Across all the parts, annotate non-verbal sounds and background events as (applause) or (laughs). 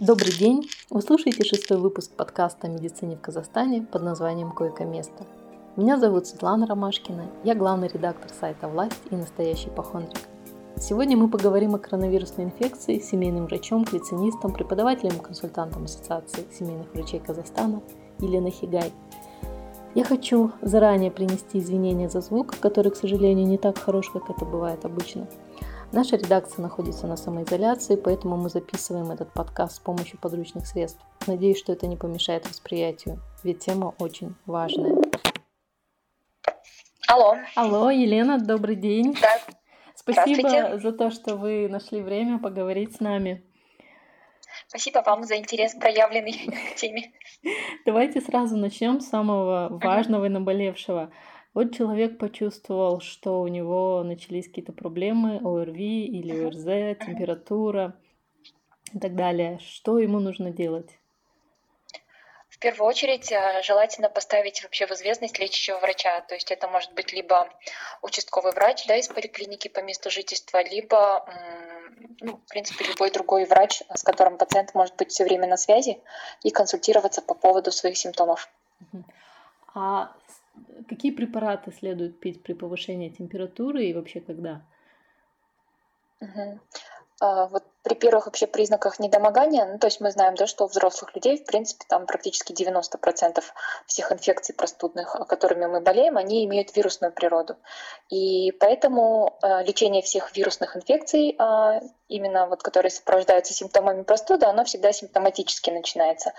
Добрый день! Вы слушаете шестой выпуск подкаста о медицине в Казахстане под названием «Койко-место». Меня зовут Светлана Ромашкина, я главный редактор сайта «Власть» и настоящий похондрик. Сегодня мы поговорим о коронавирусной инфекции с семейным врачом, клицинистом, преподавателем и консультантом Ассоциации семейных врачей Казахстана Еленой Хигай. Я хочу заранее принести извинения за звук, который, к сожалению, не так хорош, как это бывает обычно – Наша редакция находится на самоизоляции, поэтому мы записываем этот подкаст с помощью подручных средств. Надеюсь, что это не помешает восприятию, ведь тема очень важная. Алло. Алло, Елена, добрый день. Да. Спасибо за то, что вы нашли время поговорить с нами. Спасибо вам за интерес, проявленный к (laughs) теме. Давайте сразу начнем с самого важного и наболевшего. Вот человек почувствовал, что у него начались какие-то проблемы, ОРВИ или ОРЗ, температура и так далее. Что ему нужно делать? В первую очередь э, желательно поставить вообще в известность лечащего врача. То есть это может быть либо участковый врач да, из поликлиники по месту жительства, либо, ну, в принципе, любой другой врач, с которым пациент может быть все время на связи и консультироваться по поводу своих симптомов. А какие препараты следует пить при повышении температуры и вообще когда? Угу. А, вот при первых вообще признаках недомогания, ну, то есть мы знаем, да, что у взрослых людей, в принципе, там практически 90% всех инфекций простудных, которыми мы болеем, они имеют вирусную природу. И поэтому э, лечение всех вирусных инфекций, э, именно вот которые сопровождаются симптомами простуды, оно всегда симптоматически начинается.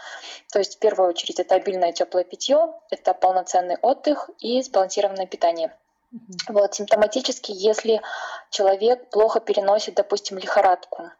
То есть в первую очередь это обильное теплое питье, это полноценный отдых и сбалансированное питание. Вот, симптоматически, если человек плохо переносит, допустим, лихорадку,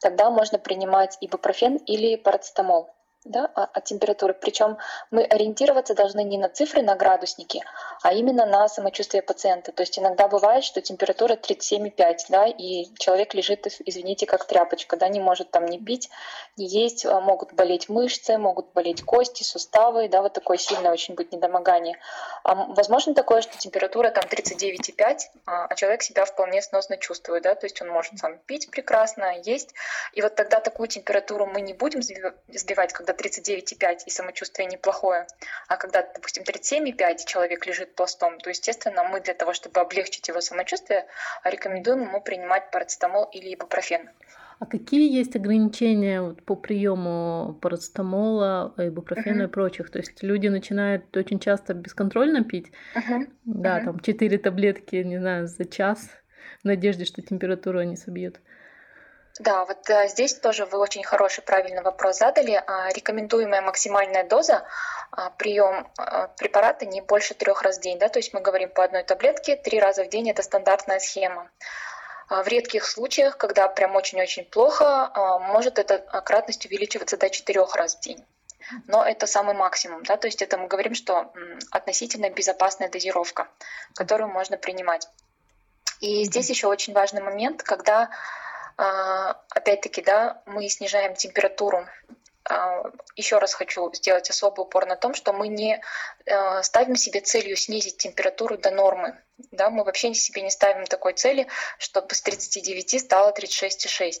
тогда можно принимать ибупрофен или парацетамол да, от температуры. Причем мы ориентироваться должны не на цифры, на градусники, а именно на самочувствие пациента. То есть иногда бывает, что температура 37,5, да, и человек лежит, извините, как тряпочка, да, не может там не пить, не есть, а могут болеть мышцы, могут болеть кости, суставы, да, вот такое сильное очень будет недомогание. А возможно такое, что температура там 39,5, а, а человек себя вполне сносно чувствует, да, то есть он может сам пить прекрасно, есть, и вот тогда такую температуру мы не будем сбивать, когда 39,5 и самочувствие неплохое, а когда, допустим, 37,5 человек лежит пластом, то, естественно, мы для того, чтобы облегчить его самочувствие, рекомендуем ему принимать парацетамол или ибупрофен. А какие есть ограничения по приему парацетамола, ибупрофена uh-huh. и прочих? То есть люди начинают очень часто бесконтрольно пить, uh-huh. да, uh-huh. там 4 таблетки, не знаю, за час в надежде, что температуру они собьют. Да, вот э, здесь тоже вы очень хороший, правильный вопрос задали. А, рекомендуемая максимальная доза а, прием а, препарата не больше трех раз в день. Да? То есть мы говорим по одной таблетке, три раза в день это стандартная схема. В редких случаях, когда прям очень-очень плохо, может эта кратность увеличиваться до четырех раз в день. Но это самый максимум, да, то есть это мы говорим, что относительно безопасная дозировка, которую можно принимать. И здесь еще очень важный момент, когда опять-таки, да, мы снижаем температуру. А, Еще раз хочу сделать особый упор на том, что мы не а, ставим себе целью снизить температуру до нормы. Да, мы вообще себе не ставим такой цели, чтобы с 39 стало 36,6.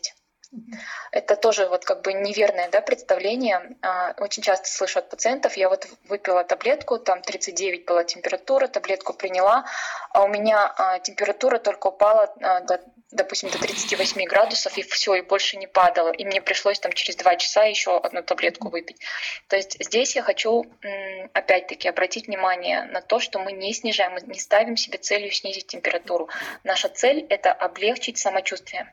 Это тоже вот как бы неверное да, представление. Очень часто слышу от пациентов, я вот выпила таблетку, там 39 была температура, таблетку приняла, а у меня температура только упала до допустим, до 38 градусов, и все, и больше не падало. И мне пришлось там через два часа еще одну таблетку выпить. То есть здесь я хочу опять-таки обратить внимание на то, что мы не снижаем, мы не ставим себе целью снизить температуру. Наша цель — это облегчить самочувствие.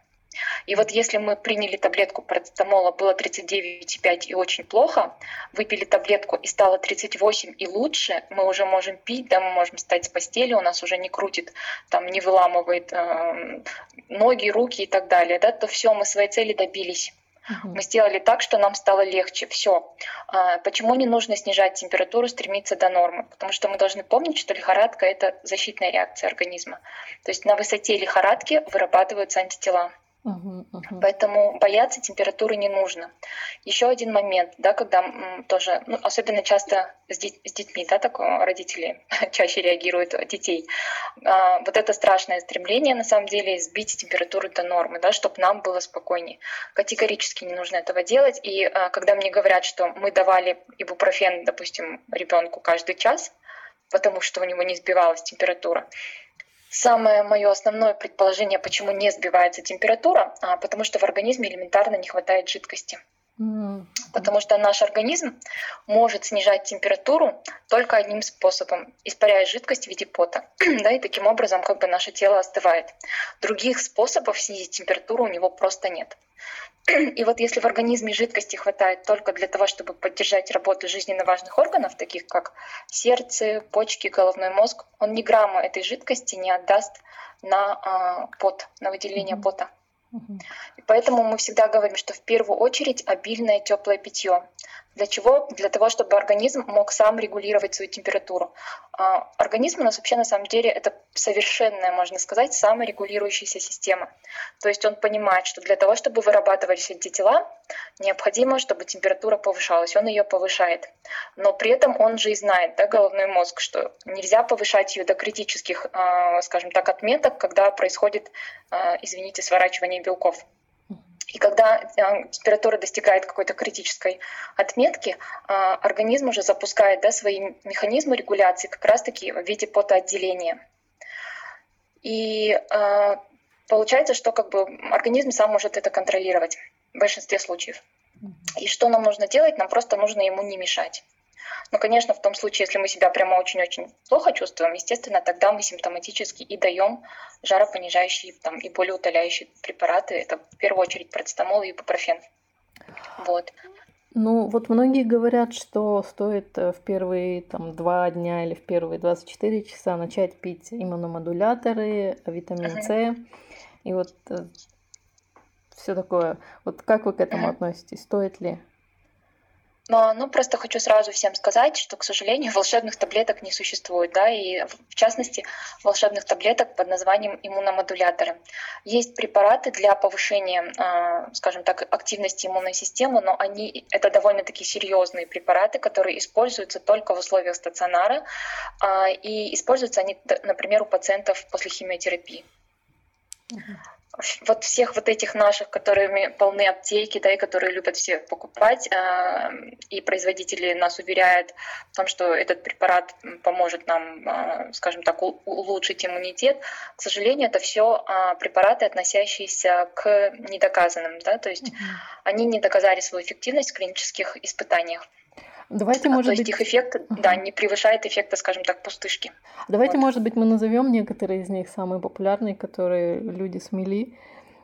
И вот если мы приняли таблетку парацетамола, было 39,5 и очень плохо, выпили таблетку и стало 38 и лучше, мы уже можем пить, да, мы можем встать с постели, у нас уже не крутит, там не выламывает э, ноги, руки и так далее, да, то все, мы своей цели добились. Мы сделали так, что нам стало легче. Все. А, почему не нужно снижать температуру, стремиться до нормы? Потому что мы должны помнить, что лихорадка – это защитная реакция организма. То есть на высоте лихорадки вырабатываются антитела. Поэтому бояться температуры не нужно. Еще один момент, да, когда тоже, ну, особенно часто с, дет, с детьми, да, так родители (laughs) чаще реагируют детей. А, вот это страшное стремление, на самом деле, сбить температуру до нормы, да, чтобы нам было спокойнее. Категорически не нужно этого делать. И а, когда мне говорят, что мы давали ибупрофен, допустим, ребенку каждый час, потому что у него не сбивалась температура, Самое мое основное предположение, почему не сбивается температура, а, потому что в организме элементарно не хватает жидкости. Потому что наш организм может снижать температуру только одним способом, испаряя жидкость в виде пота. (clears throat) да, и таким образом как бы наше тело остывает. Других способов снизить температуру у него просто нет. (clears throat) И вот если в организме жидкости хватает только для того, чтобы поддержать работу жизненно важных органов, таких как сердце, почки, головной мозг, он ни грамма этой жидкости не отдаст на а, пот, на выделение пота. И поэтому мы всегда говорим, что в первую очередь обильное теплое питье. Для чего? Для того, чтобы организм мог сам регулировать свою температуру. А организм у нас вообще на самом деле это совершенная, можно сказать, саморегулирующаяся система. То есть он понимает, что для того, чтобы вырабатывались антитела, необходимо, чтобы температура повышалась. Он ее повышает. Но при этом он же и знает, да, головной мозг, что нельзя повышать ее до критических, а, скажем так, отметок, когда происходит, а, извините, сворачивание белков. И когда э, температура достигает какой-то критической отметки, э, организм уже запускает да, свои механизмы регуляции как раз-таки в виде потоотделения. И э, получается, что как бы организм сам может это контролировать в большинстве случаев. И что нам нужно делать? Нам просто нужно ему не мешать. Но, конечно, в том случае, если мы себя прямо очень-очень плохо чувствуем, естественно, тогда мы симптоматически и даем жаропонижающие там, и болеутоляющие препараты. Это в первую очередь парацетамол и ибупрофен. Вот. Ну, вот многие говорят, что стоит э, в первые там, два дня или в первые 24 часа начать пить иммуномодуляторы, витамин С. Uh-huh. И вот э, все такое. Вот как вы к этому uh-huh. относитесь? Стоит ли? Но, ну, просто хочу сразу всем сказать, что, к сожалению, (laughs) волшебных таблеток не существует, да, и в частности волшебных таблеток под названием иммуномодуляторы. Есть препараты для повышения, а, скажем так, активности иммунной системы, но они это довольно-таки серьезные препараты, которые используются только в условиях стационара, а, и используются они, например, у пациентов после химиотерапии вот всех вот этих наших, которыми полны аптеки, да, и которые любят все покупать, э, и производители нас уверяют в том, что этот препарат поможет нам, э, скажем так, улучшить иммунитет. К сожалению, это все э, препараты, относящиеся к недоказанным, да, то есть mm-hmm. они не доказали свою эффективность в клинических испытаниях. Давайте, может то есть быть... их эффект, uh-huh. да, не превышает эффекта, скажем так, пустышки. Давайте, вот. может быть, мы назовем некоторые из них самые популярные, которые люди смели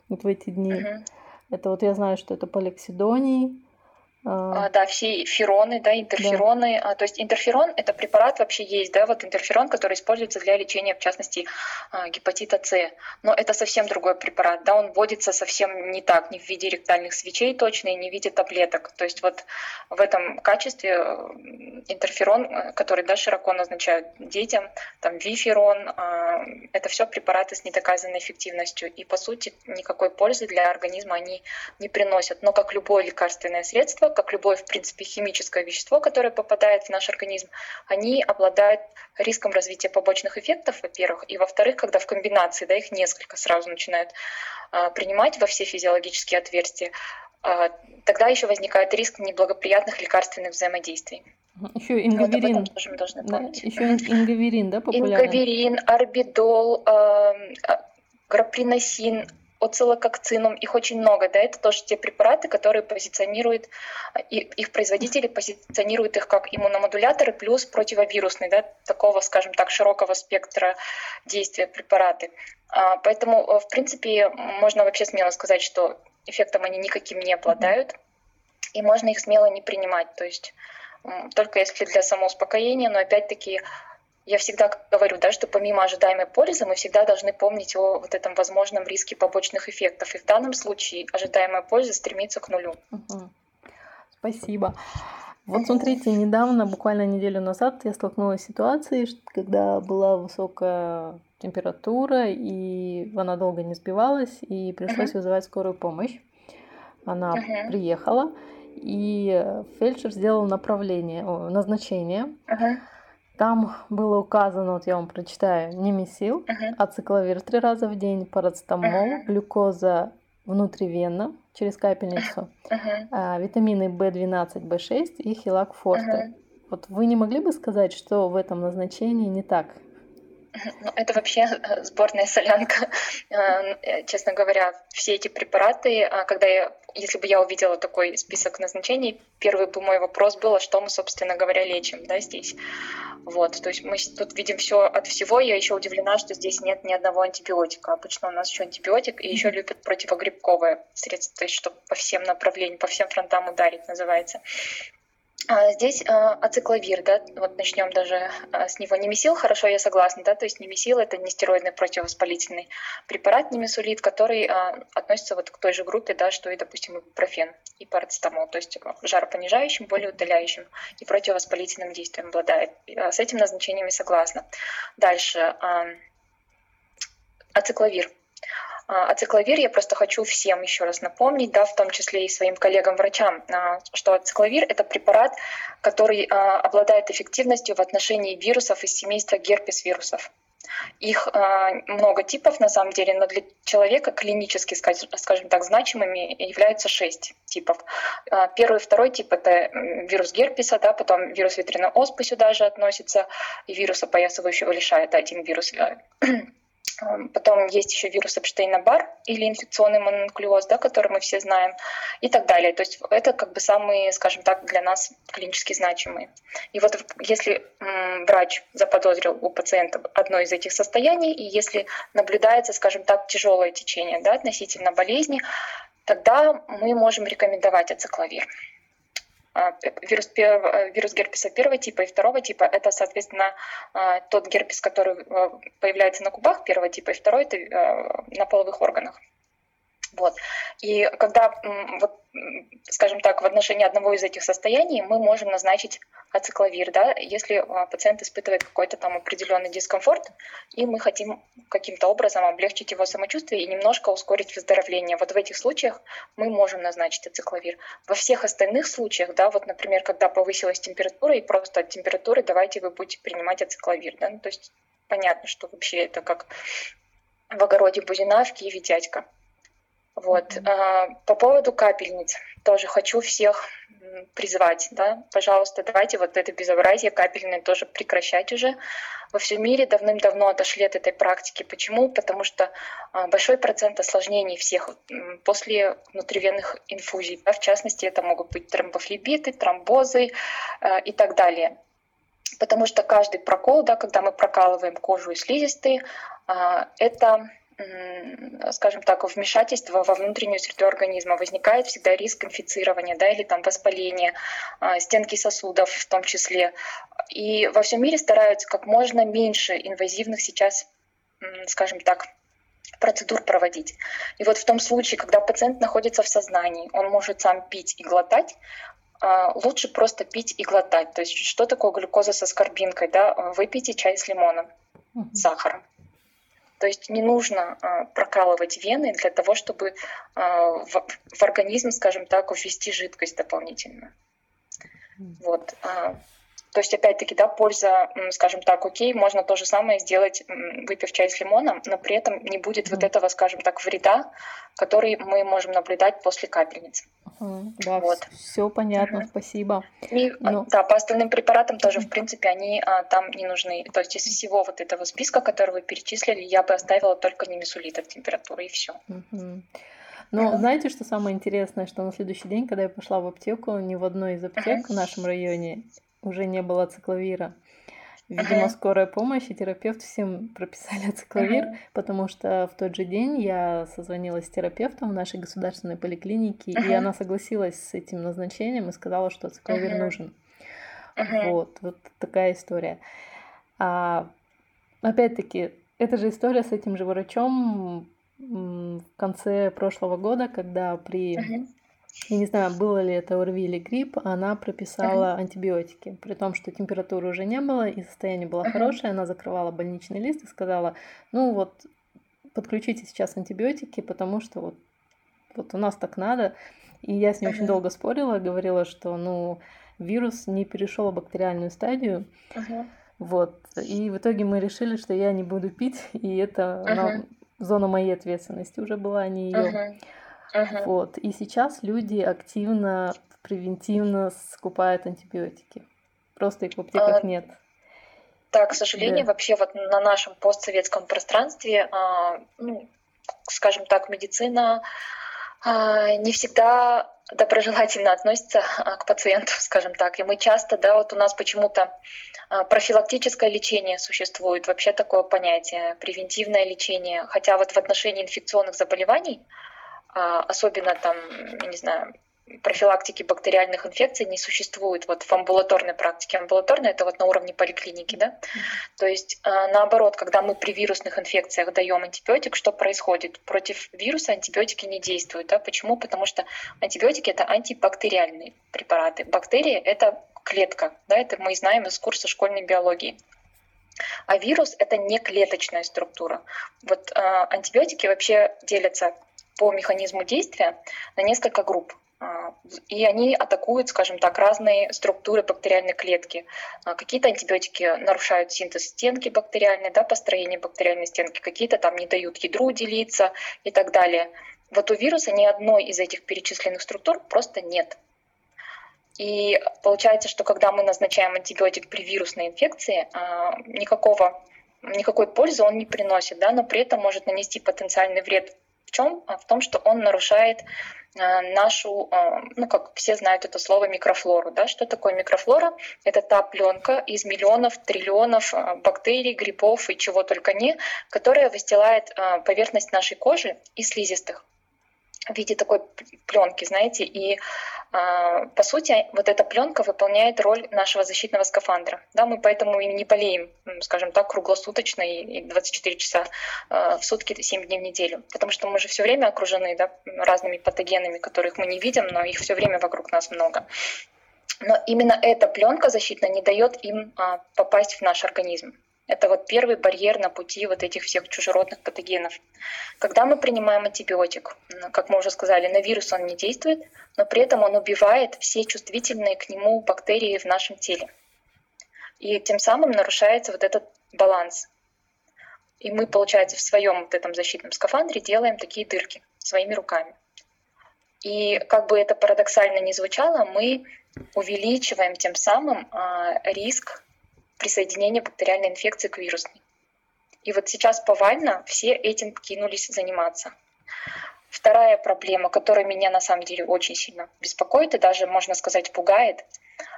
вот в эти дни. Uh-huh. Это вот я знаю, что это поликсидоний, а, а, да, все фероны, да, интерфероны. Да. А, то есть интерферон это препарат вообще есть, да, вот интерферон, который используется для лечения, в частности, а, гепатита С. Но это совсем другой препарат, да, он вводится совсем не так, не в виде ректальных свечей точно и не в виде таблеток. То есть вот в этом качестве интерферон, который, да, широко назначают детям, там виферон, это все препараты с недоказанной эффективностью. И по сути никакой пользы для организма они не приносят. Но как любое лекарственное средство, как любое, в принципе, химическое вещество, которое попадает в наш организм, они обладают риском развития побочных эффектов, во-первых, и во-вторых, когда в комбинации, да, их несколько сразу начинают а, принимать во все физиологические отверстия, а, тогда еще возникает риск неблагоприятных лекарственных взаимодействий. Еще ингаверин. Вот тоже мы должны помнить. Да, еще ингаверин, да, популярный? Ингаверин, орбидол, э, граприносин, оцилококцинум, их очень много, да, это тоже те препараты, которые позиционируют, их производители позиционируют их как иммуномодуляторы плюс противовирусные, да, такого, скажем так, широкого спектра действия препараты. А, поэтому, э, в принципе, можно вообще смело сказать, что эффектом они никаким не обладают, и можно их смело не принимать, то есть только если для самоуспокоения, но опять-таки я всегда говорю, да, что помимо ожидаемой пользы мы всегда должны помнить о вот этом возможном риске побочных эффектов. И в данном случае ожидаемая польза стремится к нулю. Угу. Спасибо. Вот смотрите, недавно, буквально неделю назад, я столкнулась с ситуацией, когда была высокая температура, и она долго не сбивалась, и пришлось uh-huh. вызывать скорую помощь. Она uh-huh. приехала, и фельдшер сделал направление, о, назначение. Uh-huh. Там было указано, вот я вам прочитаю, немесил, uh-huh. ацикловир три раза в день, парацетамол, uh-huh. глюкоза внутривенно через капельницу, uh-huh. а, витамины В12, В6 и хилак форте. Uh-huh. Вот вы не могли бы сказать, что в этом назначении не так? Ну, это вообще э, сборная солянка. (laughs) Э, честно говоря, все эти препараты, когда я, если бы я увидела такой список назначений, первый бы мой вопрос был, а что мы, собственно говоря, лечим да, здесь. Вот, то есть мы тут видим все от всего. Я еще удивлена, что здесь нет ни одного антибиотика. Обычно у нас еще антибиотик, и еще любят противогрибковые средства, то есть чтобы по всем направлениям, по всем фронтам ударить, называется. А здесь а, ацикловир, да, вот начнем даже а, с него. Немесил, хорошо, я согласна, да, то есть немесил это нестероидный противовоспалительный препарат немесулит, который относится вот к той же группе, да, что и, допустим, ибупрофен и парацетамол, то есть жаропонижающим, болеутоляющим и противовоспалительным действием обладает. С этим назначениями согласна. Дальше. Ацикловир. Ацикловир я просто хочу всем еще раз напомнить, да, в том числе и своим коллегам-врачам, а, что ацикловир – это препарат, который а, обладает эффективностью в отношении вирусов из семейства герпес-вирусов. Их много типов на самом деле, но для человека клинически, скажем так, значимыми являются шесть типов. Первый и второй тип – это вирус герпеса, да, потом вирус ветряной оспы сюда же относится, и вирус опоясывающего лишая – это один вирус Потом есть еще вирус Эпштейна-Бар или инфекционный мононуклеоз, да, который мы все знаем, и так далее. То есть это как бы самые, скажем так, для нас клинически значимые. И вот если врач заподозрил у пациента одно из этих состояний, и если наблюдается, скажем так, тяжелое течение да, относительно болезни, тогда мы можем рекомендовать ацикловир. А, вирус, э, вирус герпеса первого типа и второго типа – это, соответственно, а, тот герпес, который появляется на губах первого типа, и второй – это на половых органах. Вот. И когда, вот, скажем так, в отношении одного из этих состояний мы можем назначить ацикловир, да, если а, пациент испытывает какой-то там определенный дискомфорт, и мы хотим каким-то образом облегчить его самочувствие и немножко ускорить выздоровление. Вот в этих случаях мы можем назначить ацикловир. Во всех остальных случаях, да, вот, например, когда повысилась температура, и просто от температуры давайте вы будете принимать ацикловир, да, ну, то есть понятно, что вообще это как в огороде Бузина, в Киеве дядька. Вот. А, по поводу капельниц тоже хочу всех призвать, да, пожалуйста, давайте вот это безобразие капельное тоже прекращать уже. Во всем мире давным-давно отошли от этой практики. Почему? Потому что а, большой процент осложнений всех после внутривенных инфузий. Да, в частности, это могут быть тромбофлебиты, тромбозы э, и так далее. Потому что каждый прокол, да, когда мы прокалываем кожу и слизистые, это скажем так, вмешательства во внутреннюю среду организма, возникает всегда риск инфицирования да, или там воспаления а, стенки сосудов в том числе. И во всем мире стараются как можно меньше инвазивных сейчас, скажем так, процедур проводить. И вот в том случае, когда пациент находится в сознании, он может сам пить и глотать, а, лучше просто пить и глотать. То есть что такое глюкоза со скорбинкой? Да? Выпейте чай с лимоном, с сахаром. То есть не нужно а, прокалывать вены для того, чтобы а, в, в организм, скажем так, ввести жидкость дополнительно. Вот. А, то есть, опять-таки, да, польза, скажем так, окей, можно то же самое сделать, выпив чай с лимоном, но при этом не будет mm. вот этого, скажем так, вреда, который мы можем наблюдать после капельниц. Uh-huh. Да, вот. все понятно, uh-huh. спасибо. И, ну. Да, по остальным препаратам тоже, в принципе, они а, там не нужны. То есть из всего вот этого списка, который вы перечислили, я бы оставила только немесулит от температуры и все. Uh-huh. Но uh-huh. знаете, что самое интересное, что на следующий день, когда я пошла в аптеку, ни в одной из аптек uh-huh. в нашем районе уже не было цикловира. Видимо, uh-huh. скорая помощь и терапевт всем (laughs) прописали цикловир, uh-huh. потому что в тот же день я созвонилась с терапевтом в нашей государственной поликлинике, uh-huh. и она согласилась с этим назначением и сказала, что цикловир uh-huh. нужен. Uh-huh. Вот, вот такая история. А, опять-таки, эта же история с этим же врачом в конце прошлого года, когда при uh-huh я не знаю, было ли это ОРВИ или грипп, она прописала uh-huh. антибиотики, при том, что температуры уже не было и состояние было uh-huh. хорошее, она закрывала больничный лист и сказала, ну вот подключите сейчас антибиотики, потому что вот, вот у нас так надо. И я с ней uh-huh. очень долго спорила, говорила, что ну вирус не перешел в бактериальную стадию. Uh-huh. Вот. И в итоге мы решили, что я не буду пить, и это uh-huh. ну, зона моей ответственности уже была, а не ее. Uh-huh. Uh-huh. Вот. И сейчас люди активно, превентивно скупают антибиотики. Просто их в аптеках uh, нет. Да, к сожалению, да. вообще вот на нашем постсоветском пространстве, а, ну, скажем так, медицина а, не всегда доброжелательно относится а, к пациенту, (laughs) скажем так. И мы часто, да, вот у нас почему-то профилактическое лечение существует, вообще такое понятие, превентивное лечение. Хотя вот в отношении инфекционных заболеваний, особенно там, не знаю, профилактики бактериальных инфекций не существует вот в амбулаторной практике. Амбулаторная это вот на уровне поликлиники, да. То есть а, наоборот, когда мы при вирусных инфекциях даем антибиотик, что происходит? Против вируса антибиотики не действуют, да. Почему? Потому что антибиотики это антибактериальные препараты. Бактерии это клетка, да, это мы знаем из курса школьной биологии. А вирус это не клеточная структура. Вот э, антибиотики вообще делятся по механизму действия на несколько групп. А, и они атакуют, скажем так, разные структуры бактериальной клетки. А, какие-то антибиотики нарушают синтез стенки бактериальной, да, построение бактериальной стенки, какие-то там не дают ядру делиться и так далее. Вот у вируса ни одной из этих перечисленных структур просто нет. И получается, что когда мы назначаем антибиотик при вирусной инфекции, а, никакого, никакой пользы он не приносит, да, но при этом может нанести потенциальный вред в чем? В том, что он нарушает Э, нашу, э, ну как все знают это слово микрофлору, да, что такое микрофлора? Это та пленка из миллионов, триллионов э, бактерий, грибов и чего только не, которая выстилает поверхность нашей кожи и слизистых в виде такой пленки, знаете, и а, по сути вот эта пленка выполняет роль нашего защитного скафандра, да, мы поэтому и не болеем, скажем так, круглосуточно и 24 часа а, в сутки, 7 дней в неделю, потому что мы же все время окружены, да, разными патогенами, которых мы не видим, но их все время вокруг нас много. Но именно эта пленка защитная не дает им а, попасть в наш организм. Это вот первый барьер на пути вот этих всех чужеродных патогенов. Когда мы принимаем антибиотик, как мы уже сказали, на вирус он не действует, но при этом он убивает все чувствительные к нему бактерии в нашем теле. И тем самым нарушается вот этот баланс. И мы, получается, в своем вот этом защитном скафандре делаем такие дырки своими руками. И как бы это парадоксально ни звучало, мы увеличиваем тем самым а, риск присоединения бактериальной инфекции к вирусной. И вот сейчас повально все этим кинулись заниматься. Вторая проблема, которая меня на самом деле очень сильно беспокоит и даже, можно сказать, пугает,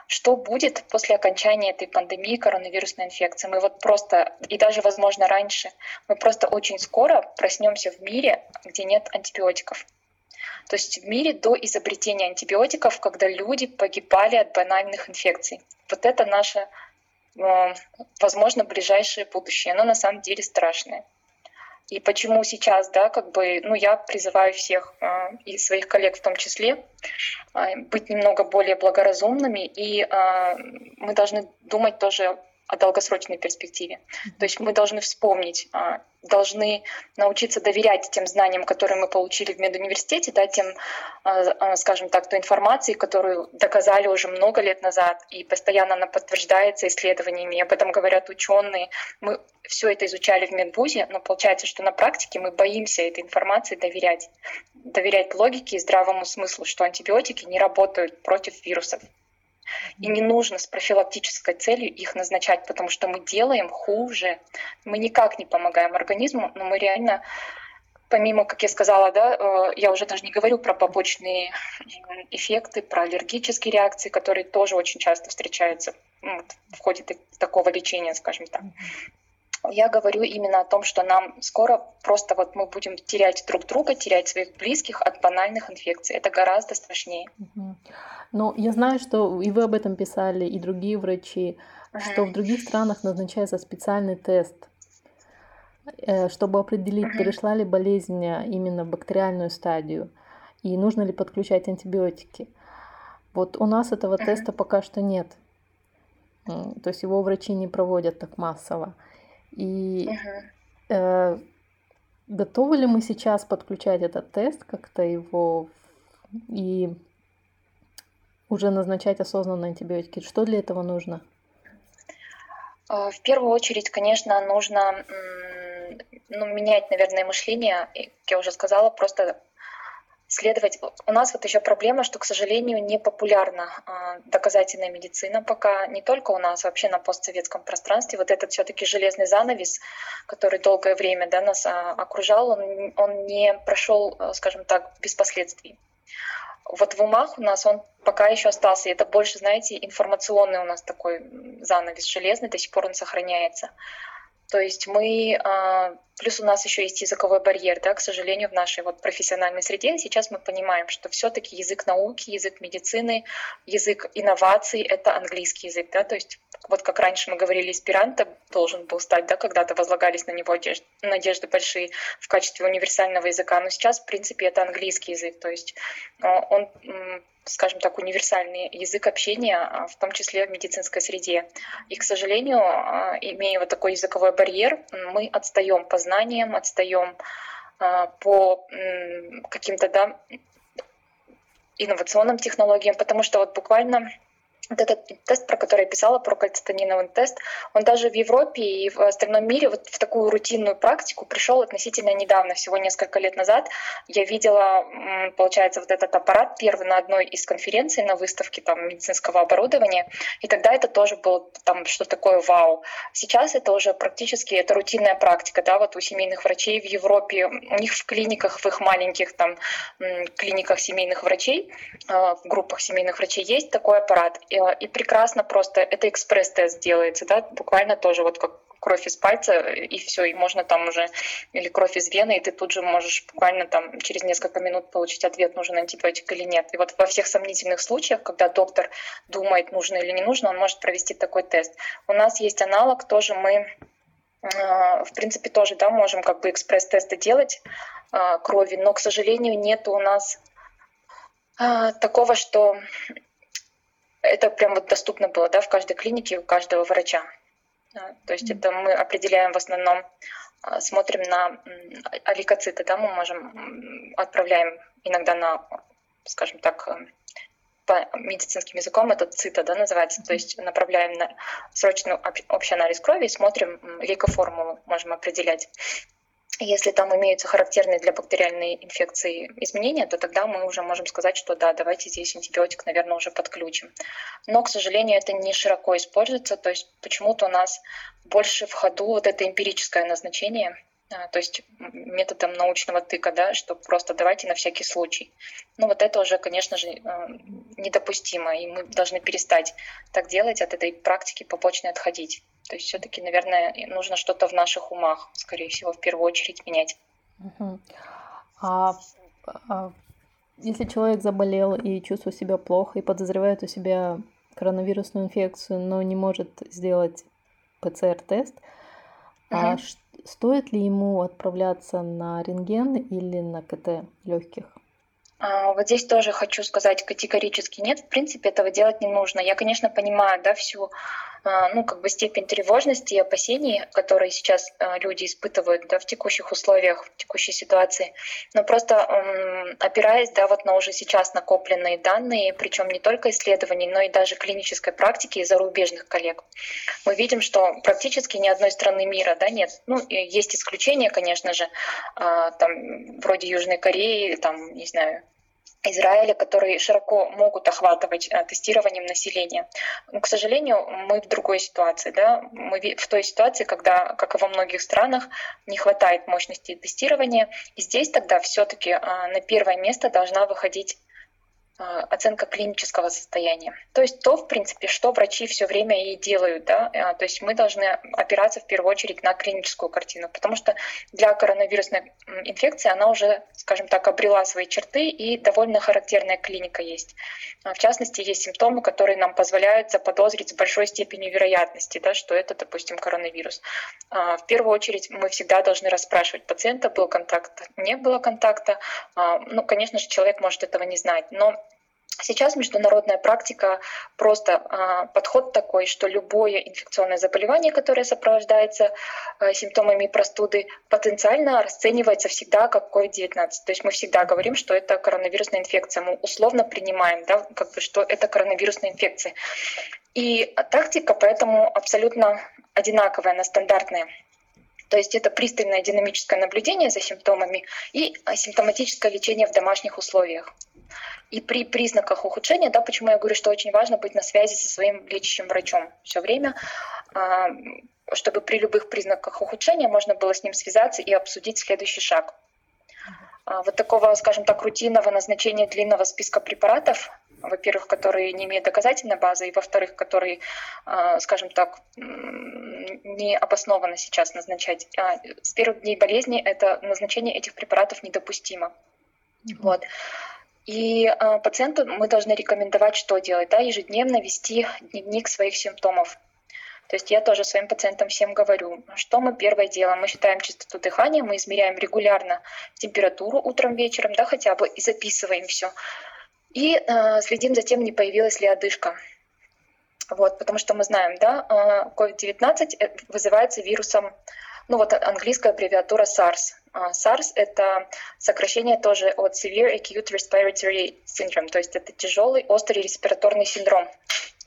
что будет после окончания этой пандемии коронавирусной инфекции. Мы вот просто, и даже, возможно, раньше, мы просто очень скоро проснемся в мире, где нет антибиотиков. То есть в мире до изобретения антибиотиков, когда люди погибали от банальных инфекций. Вот это наша возможно, ближайшее будущее. Оно на самом деле страшное. И почему сейчас, да, как бы, ну, я призываю всех э, и своих коллег в том числе э, быть немного более благоразумными, и э, мы должны думать тоже о долгосрочной перспективе. То есть мы должны вспомнить, а, должны научиться доверять тем знаниям, которые мы получили в медуниверситете, да, тем, а, а, скажем так, той информации, которую доказали уже много лет назад, и постоянно она подтверждается исследованиями, об этом говорят ученые. Мы все это изучали в медвузе, но получается, что на практике мы боимся этой информации доверять. Доверять логике и здравому смыслу, что антибиотики не работают против вирусов. И не нужно с профилактической целью их назначать, потому что мы делаем хуже. Мы никак не помогаем организму, но мы реально помимо, как я сказала, да, э, я уже даже не говорю про побочные эффекты, про аллергические реакции, которые тоже очень часто встречаются ну, в ходе такого лечения, скажем так. Я говорю именно о том, что нам скоро просто вот мы будем терять друг друга, терять своих близких от банальных инфекций. Это гораздо страшнее. Но я знаю, что и вы об этом писали, и другие врачи, uh что в других странах назначается специальный тест, э, чтобы определить, uh перешла ли болезнь именно в бактериальную стадию. и нужно ли подключать антибиотики. Вот у нас этого uh-huh. теста пока что нет. То есть его врачи не проводят так массово. И uh-huh. э, готовы ли мы сейчас подключать этот тест, как-то его и уже назначать осознанно антибиотики? Что для этого нужно? Э, в первую очередь, конечно, нужно ну, менять, наверное, мышление. Как я уже сказала, просто следовать. У нас вот еще проблема, что, к сожалению, не популярна а, доказательная медицина пока не только у нас, вообще на постсоветском пространстве. Вот этот все-таки железный занавес, который долгое время да, нас а, окружал, он, он не прошел, а, скажем так, без последствий. Вот в умах у нас он пока еще остался. Это больше, знаете, информационный у нас такой занавес железный, до сих пор он сохраняется. То есть мы, а, плюс у нас еще есть языковой барьер, да, к сожалению, в нашей вот профессиональной среде. Сейчас мы понимаем, что все-таки язык науки, язык медицины, язык инноваций — это английский язык, да, то есть вот как раньше мы говорили, эсперанто должен был стать, да, когда-то возлагались на него надежды, большие в качестве универсального языка, но сейчас, в принципе, это английский язык, то есть а, он скажем так, универсальный язык общения, а, в том числе в медицинской среде. И, к сожалению, а, имея вот такой языковой барьер, мы отстаем по знаниям, отстаем а, по каким-то да, инновационным технологиям, потому что вот буквально вот этот тест, про который я писала, про кальцитониновый тест, он даже в Европе и в остальном мире вот в такую рутинную практику пришел относительно недавно, всего несколько лет назад. Я видела, получается, вот этот аппарат первый на одной из конференций на выставке там, медицинского оборудования, и тогда это тоже было там что такое вау. Сейчас это уже практически это рутинная практика, да, вот у семейных врачей в Европе, у них в клиниках, в их маленьких там клиниках семейных врачей, а, в группах семейных врачей есть такой аппарат. Э, и прекрасно просто это экспресс-тест делается, да, буквально тоже вот как кровь из пальца, и все, и можно там уже, или кровь из вены, и ты тут же можешь буквально там через несколько минут получить ответ, нужен антибиотик или нет. И вот во всех сомнительных случаях, когда доктор думает, нужно или не нужно, он может провести такой тест. У нас есть аналог, тоже мы э, в принципе, тоже да, можем как бы экспресс-тесты делать э, крови, но, к сожалению, нет у нас такого, что это прям вот доступно было, да, в каждой клинике у каждого врача. То есть это мы определяем в основном, а, смотрим на алликоциты, да, мы можем, отправляем иногда на, скажем так, э, по медицинским языком это цита, да, называется, то есть направляем на срочный общий анализ крови и смотрим лейкоформулу, можем определять. Если там имеются характерные для бактериальной инфекции изменения, то тогда мы уже можем сказать, что да, давайте здесь антибиотик, наверное, уже подключим. Но, к сожалению, это не широко используется, то есть почему-то у нас больше в ходу вот это эмпирическое назначение – то есть методом научного тыка, да, что просто давайте на всякий случай. Ну вот это уже, конечно же, э, недопустимо, и мы должны перестать так делать, от этой практики побочной отходить. То есть все-таки, наверное, нужно что-то в наших умах, скорее всего, в первую очередь менять. Угу. А, а если человек заболел и чувствует себя плохо и подозревает у себя коронавирусную инфекцию, но не может сделать ПЦР-тест, угу. а Стоит ли ему отправляться на рентген или на КТ легких? А, вот здесь тоже хочу сказать категорически нет. В принципе, этого делать не нужно. Я, конечно, понимаю, да, всю ну, как бы степень тревожности и опасений, которые сейчас а, люди испытывают да, в текущих условиях, в текущей ситуации. Но просто опираясь да, вот на уже сейчас накопленные данные, причем не только исследований, но и даже клинической практики зарубежных коллег, мы видим, что практически ни одной страны мира да, нет. Ну, есть исключения, конечно же, там, вроде Южной Кореи, там, не знаю, Израиля, которые широко могут охватывать э, тестированием населения. Но, к сожалению, мы в другой ситуации. Да? Мы в той ситуации, когда, как и во многих странах, не хватает мощности тестирования. И здесь тогда все-таки а, на первое место должна выходить оценка клинического состояния. То есть то, в принципе, что врачи все время и делают. Да? А, то есть мы должны опираться в первую очередь на клиническую картину, потому что для коронавирусной инфекции она уже, скажем так, обрела свои черты и довольно характерная клиника есть. А, в частности, есть симптомы, которые нам позволяют заподозрить с большой степенью вероятности, да, что это, допустим, коронавирус. В первую очередь мы всегда должны расспрашивать пациента, был контакт, не было контакта. Ну, конечно же, человек может этого не знать, но Сейчас международная практика просто а, подход такой, что любое инфекционное заболевание, которое сопровождается а, симптомами простуды, потенциально расценивается всегда как COVID-19. То есть мы всегда говорим, что это коронавирусная инфекция. Мы условно принимаем, да, как бы, что это коронавирусная инфекция. И тактика поэтому абсолютно одинаковая, она стандартная. То есть это пристальное динамическое наблюдение за симптомами и симптоматическое лечение в домашних условиях. И при признаках ухудшения, да, почему я говорю, что очень важно быть на связи со своим лечащим врачом все время, а, чтобы при любых признаках ухудшения можно было с ним связаться и обсудить следующий шаг. А, вот такого, скажем так, рутинного назначения длинного списка препаратов, во-первых, которые не имеют доказательной базы, и во-вторых, которые, а, скажем так, не обоснованно сейчас назначать. С первых дней болезни это назначение этих препаратов недопустимо. Mm-hmm. Вот. И э, пациенту мы должны рекомендовать, что делать, да, ежедневно вести дневник своих симптомов. То есть я тоже своим пациентам всем говорю, что мы первое делаем. Мы считаем частоту дыхания, мы измеряем регулярно температуру утром, вечером, да, хотя бы, и записываем все. И э, следим за тем, не появилась ли одышка. Вот, потому что мы знаем, да, COVID-19 э, вызывается вирусом ну вот английская аббревиатура SARS. А, SARS — это сокращение тоже от Severe Acute Respiratory Syndrome, то есть это тяжелый острый респираторный синдром.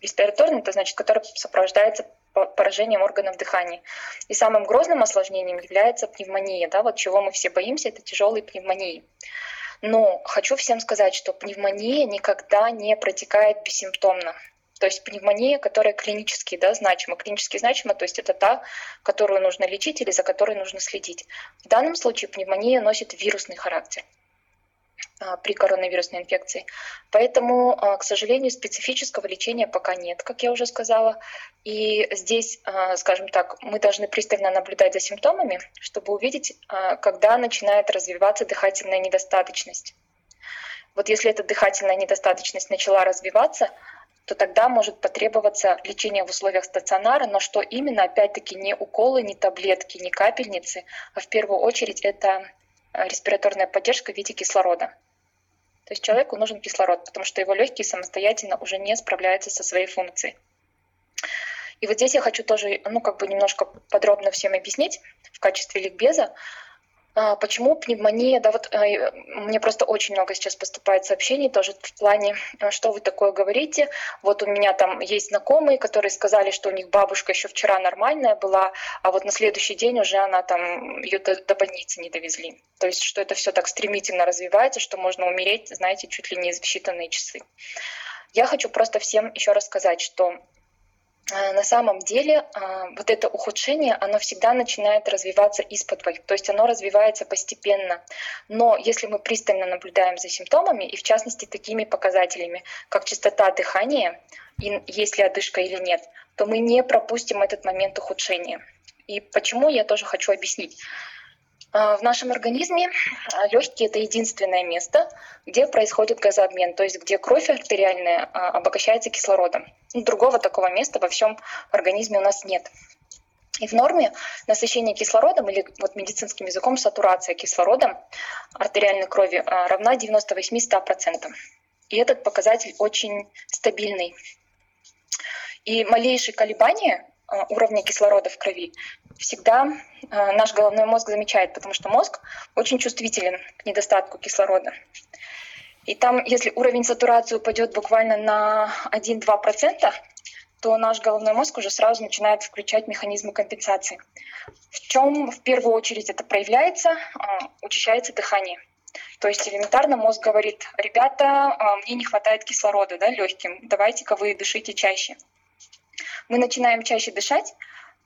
Респираторный — это значит, который сопровождается поражением органов дыхания. И самым грозным осложнением является пневмония. Да? Вот чего мы все боимся, это тяжелые пневмонии. Но хочу всем сказать, что пневмония никогда не протекает бессимптомно. То есть пневмония, которая клинически да, значима. Клинически значима, то есть это та, которую нужно лечить или за которой нужно следить. В данном случае пневмония носит вирусный характер при коронавирусной инфекции. Поэтому, а, к сожалению, специфического лечения пока нет, как я уже сказала. И здесь, а, скажем так, мы должны пристально наблюдать за симптомами, чтобы увидеть, когда начинает развиваться дыхательная недостаточность. Вот если эта дыхательная недостаточность начала развиваться, то тогда может потребоваться лечение в условиях стационара, но что именно, опять-таки, не уколы, не таблетки, не капельницы, а в первую очередь это респираторная поддержка в виде кислорода. То есть человеку нужен кислород, потому что его легкие самостоятельно уже не справляются со своей функцией. И вот здесь я хочу тоже, ну, как бы немножко подробно всем объяснить в качестве ликбеза, почему пневмония? Да, вот э, мне просто очень много сейчас поступает сообщений тоже в плане, э, что вы такое говорите. Вот у меня там есть знакомые, которые сказали, что у них бабушка еще вчера нормальная была, а вот на следующий день уже она там ее до, до больницы не довезли. То есть, что это все так стремительно развивается, что можно умереть, знаете, чуть ли не в считанные часы. Я хочу просто всем еще рассказать, что на самом деле а, вот это ухудшение, оно всегда начинает развиваться из-под то есть оно развивается постепенно. Но если мы пристально наблюдаем за симптомами, и в частности такими показателями, как частота дыхания, и есть ли одышка или нет, то мы не пропустим этот момент ухудшения. И почему я тоже хочу объяснить. А, в нашем организме а, легкие это единственное место, где происходит газообмен, то есть где кровь артериальная а, обогащается кислородом. Другого такого места во всем организме у нас нет. И в норме насыщение кислородом или вот медицинским языком сатурация кислородом артериальной крови равна 98-100%. И этот показатель очень стабильный. И малейшие колебания Э, уровня кислорода в крови всегда э, наш головной мозг замечает, потому что мозг очень чувствителен к недостатку кислорода. И там, если уровень сатурации упадет буквально на 1-2%, то наш головной мозг уже сразу начинает включать механизмы компенсации. В чем в первую очередь это проявляется? Э, учащается дыхание. То есть элементарно мозг говорит, ребята, мне не хватает кислорода да, легким, давайте-ка вы дышите чаще мы начинаем чаще дышать,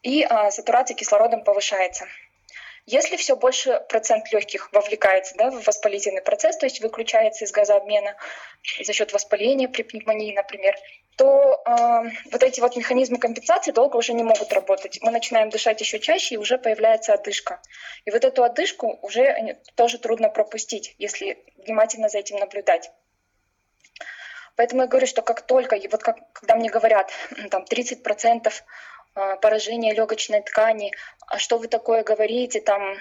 и а, сатурация кислородом повышается. Если все больше процент легких вовлекается да, в воспалительный процесс, то есть выключается из газообмена за счет воспаления при пневмонии, например, то э, вот эти вот механизмы компенсации долго уже не могут работать. Мы начинаем дышать еще чаще, и уже появляется одышка. И вот эту одышку уже тоже трудно пропустить, если внимательно за этим наблюдать. Поэтому я говорю, что как только, вот как, когда мне говорят, там 30% а, поражение легочной ткани, а что вы такое говорите, там,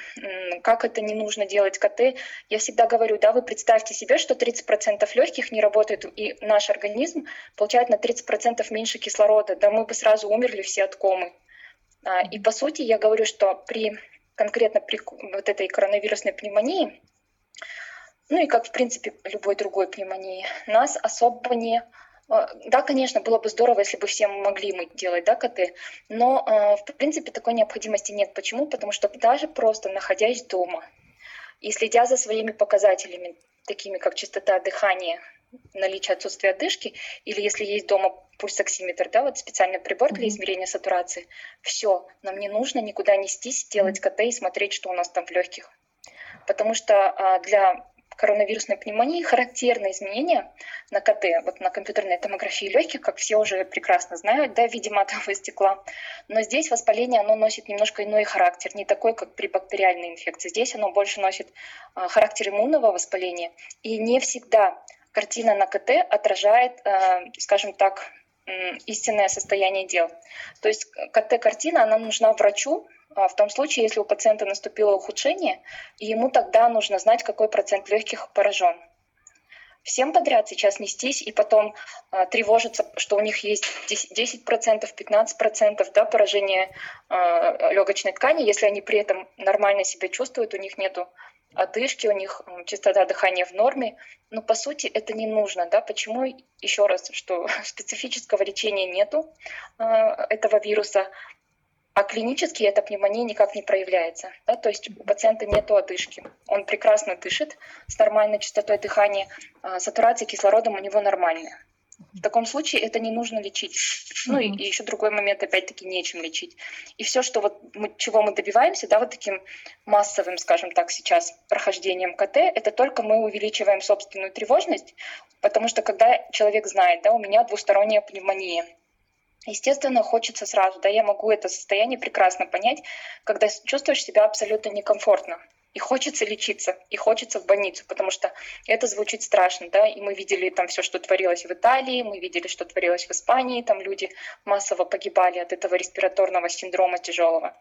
как это не нужно делать КТ, я всегда говорю, да, вы представьте себе, что 30% легких не работает, и наш организм получает на 30% меньше кислорода, да мы бы сразу умерли все от комы. А, и по сути я говорю, что при конкретно при вот этой коронавирусной пневмонии, ну и как в принципе любой другой пневмонии, нас особо не а, да, конечно, было бы здорово, если бы все могли мы делать да, КТ, но а, в принципе такой необходимости нет. Почему? Потому что даже просто находясь дома и следя за своими показателями, такими как частота дыхания, наличие отсутствия одышки, или если есть дома пульсоксиметр, да, вот специальный прибор для измерения сатурации, все, нам не нужно никуда нестись, делать КТ и смотреть, что у нас там в легких. Потому что а, для коронавирусной пневмонии характерны изменения на КТ, вот на компьютерной томографии легких, как все уже прекрасно знают, да, в виде матового стекла. Но здесь воспаление, оно носит немножко иной характер, не такой, как при бактериальной инфекции. Здесь оно больше носит а, характер иммунного воспаления. И не всегда картина на КТ отражает, а, скажем так, истинное состояние дел. То есть КТ-картина, она нужна врачу, в том случае, если у пациента наступило ухудшение, и ему тогда нужно знать, какой процент легких поражен. Всем подряд сейчас нестись и потом э, тревожиться, что у них есть 10%, 15% да, поражения э, легочной ткани, если они при этом нормально себя чувствуют, у них нету одышки, у них частота дыхания в норме. Но по сути это не нужно. Да? Почему? Еще раз, что (laughs) специфического лечения нету э, этого вируса а клинически эта пневмония никак не проявляется. Да? То есть у пациента нет одышки. Он прекрасно дышит с нормальной частотой дыхания, а сатурация кислородом у него нормальная. В таком случае это не нужно лечить. Ну и, и еще другой момент, опять-таки, нечем лечить. И все, что вот мы, чего мы добиваемся, да, вот таким массовым, скажем так, сейчас прохождением КТ, это только мы увеличиваем собственную тревожность, потому что когда человек знает, да, у меня двусторонняя пневмония, Естественно, хочется сразу, да, я могу это состояние прекрасно понять, когда чувствуешь себя абсолютно некомфортно. И хочется лечиться, и хочется в больницу, потому что это звучит страшно, да, и мы видели там все, что творилось в Италии, мы видели, что творилось в Испании, там люди массово погибали от этого респираторного синдрома тяжелого.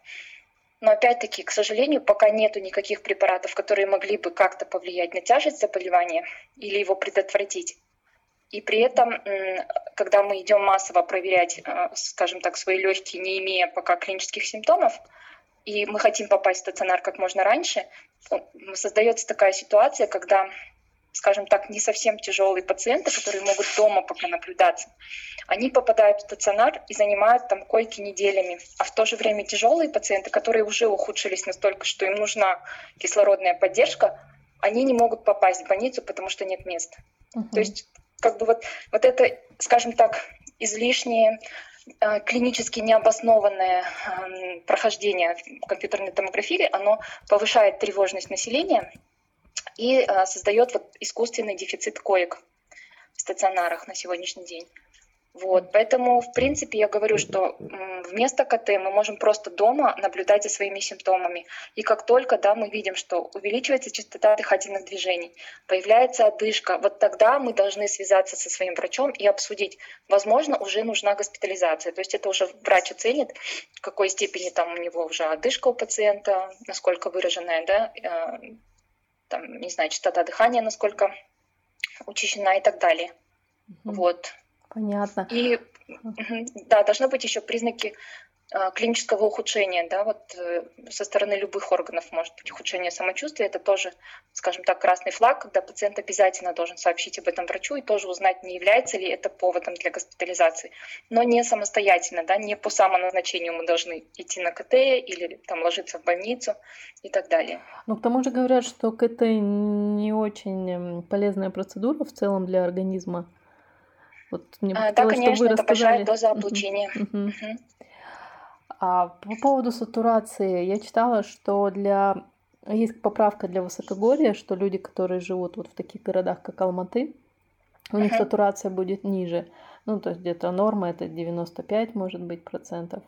Но опять-таки, к сожалению, пока нету никаких препаратов, которые могли бы как-то повлиять на тяжесть заболевания или его предотвратить. И при этом, когда мы идем массово проверять, э, скажем так, свои легкие, не имея пока клинических симптомов, и мы хотим попасть в стационар как можно раньше, создается такая ситуация, когда, скажем так, не совсем тяжелые пациенты, которые могут дома пока наблюдаться, они попадают в стационар и занимают там койки неделями. А в то же время тяжелые пациенты, которые уже ухудшились настолько, что им нужна кислородная поддержка, они не могут попасть в больницу, потому что нет места. Uh-huh. То есть как бы вот, вот это, скажем так, излишнее э, клинически необоснованное эм, прохождение компьютерной томографии, оно повышает тревожность населения и э, создает вот искусственный дефицит коек в стационарах на сегодняшний день. Вот, поэтому, в принципе, я говорю, что вместо КТ мы можем просто дома наблюдать за своими симптомами. И как только да, мы видим, что увеличивается частота дыхательных движений, появляется одышка, вот тогда мы должны связаться со своим врачом и обсудить, возможно, уже нужна госпитализация. То есть это уже врач оценит, в какой степени там у него уже одышка у пациента, насколько выраженная, да, э, там, не знаю, частота дыхания, насколько учащена и так далее. Mm-hmm. Вот. Понятно. И да, должны быть еще признаки а, клинического ухудшения, да, вот э, со стороны любых органов может быть ухудшение самочувствия, это тоже, скажем так, красный флаг, когда пациент обязательно должен сообщить об этом врачу и тоже узнать, не является ли это поводом для госпитализации, но не самостоятельно, да, не по самоназначению мы должны идти на КТ или там ложиться в больницу и так далее. Ну, к тому же говорят, что КТ не очень полезная процедура в целом для организма. Вот мне а, да, конечно, это большая доза облучения. А по поводу сатурации, я читала, что для есть поправка для высокогорья, что люди, которые живут вот в таких городах, как Алматы, у них сатурация будет ниже. Ну, то есть где-то норма это 95, может быть, процентов.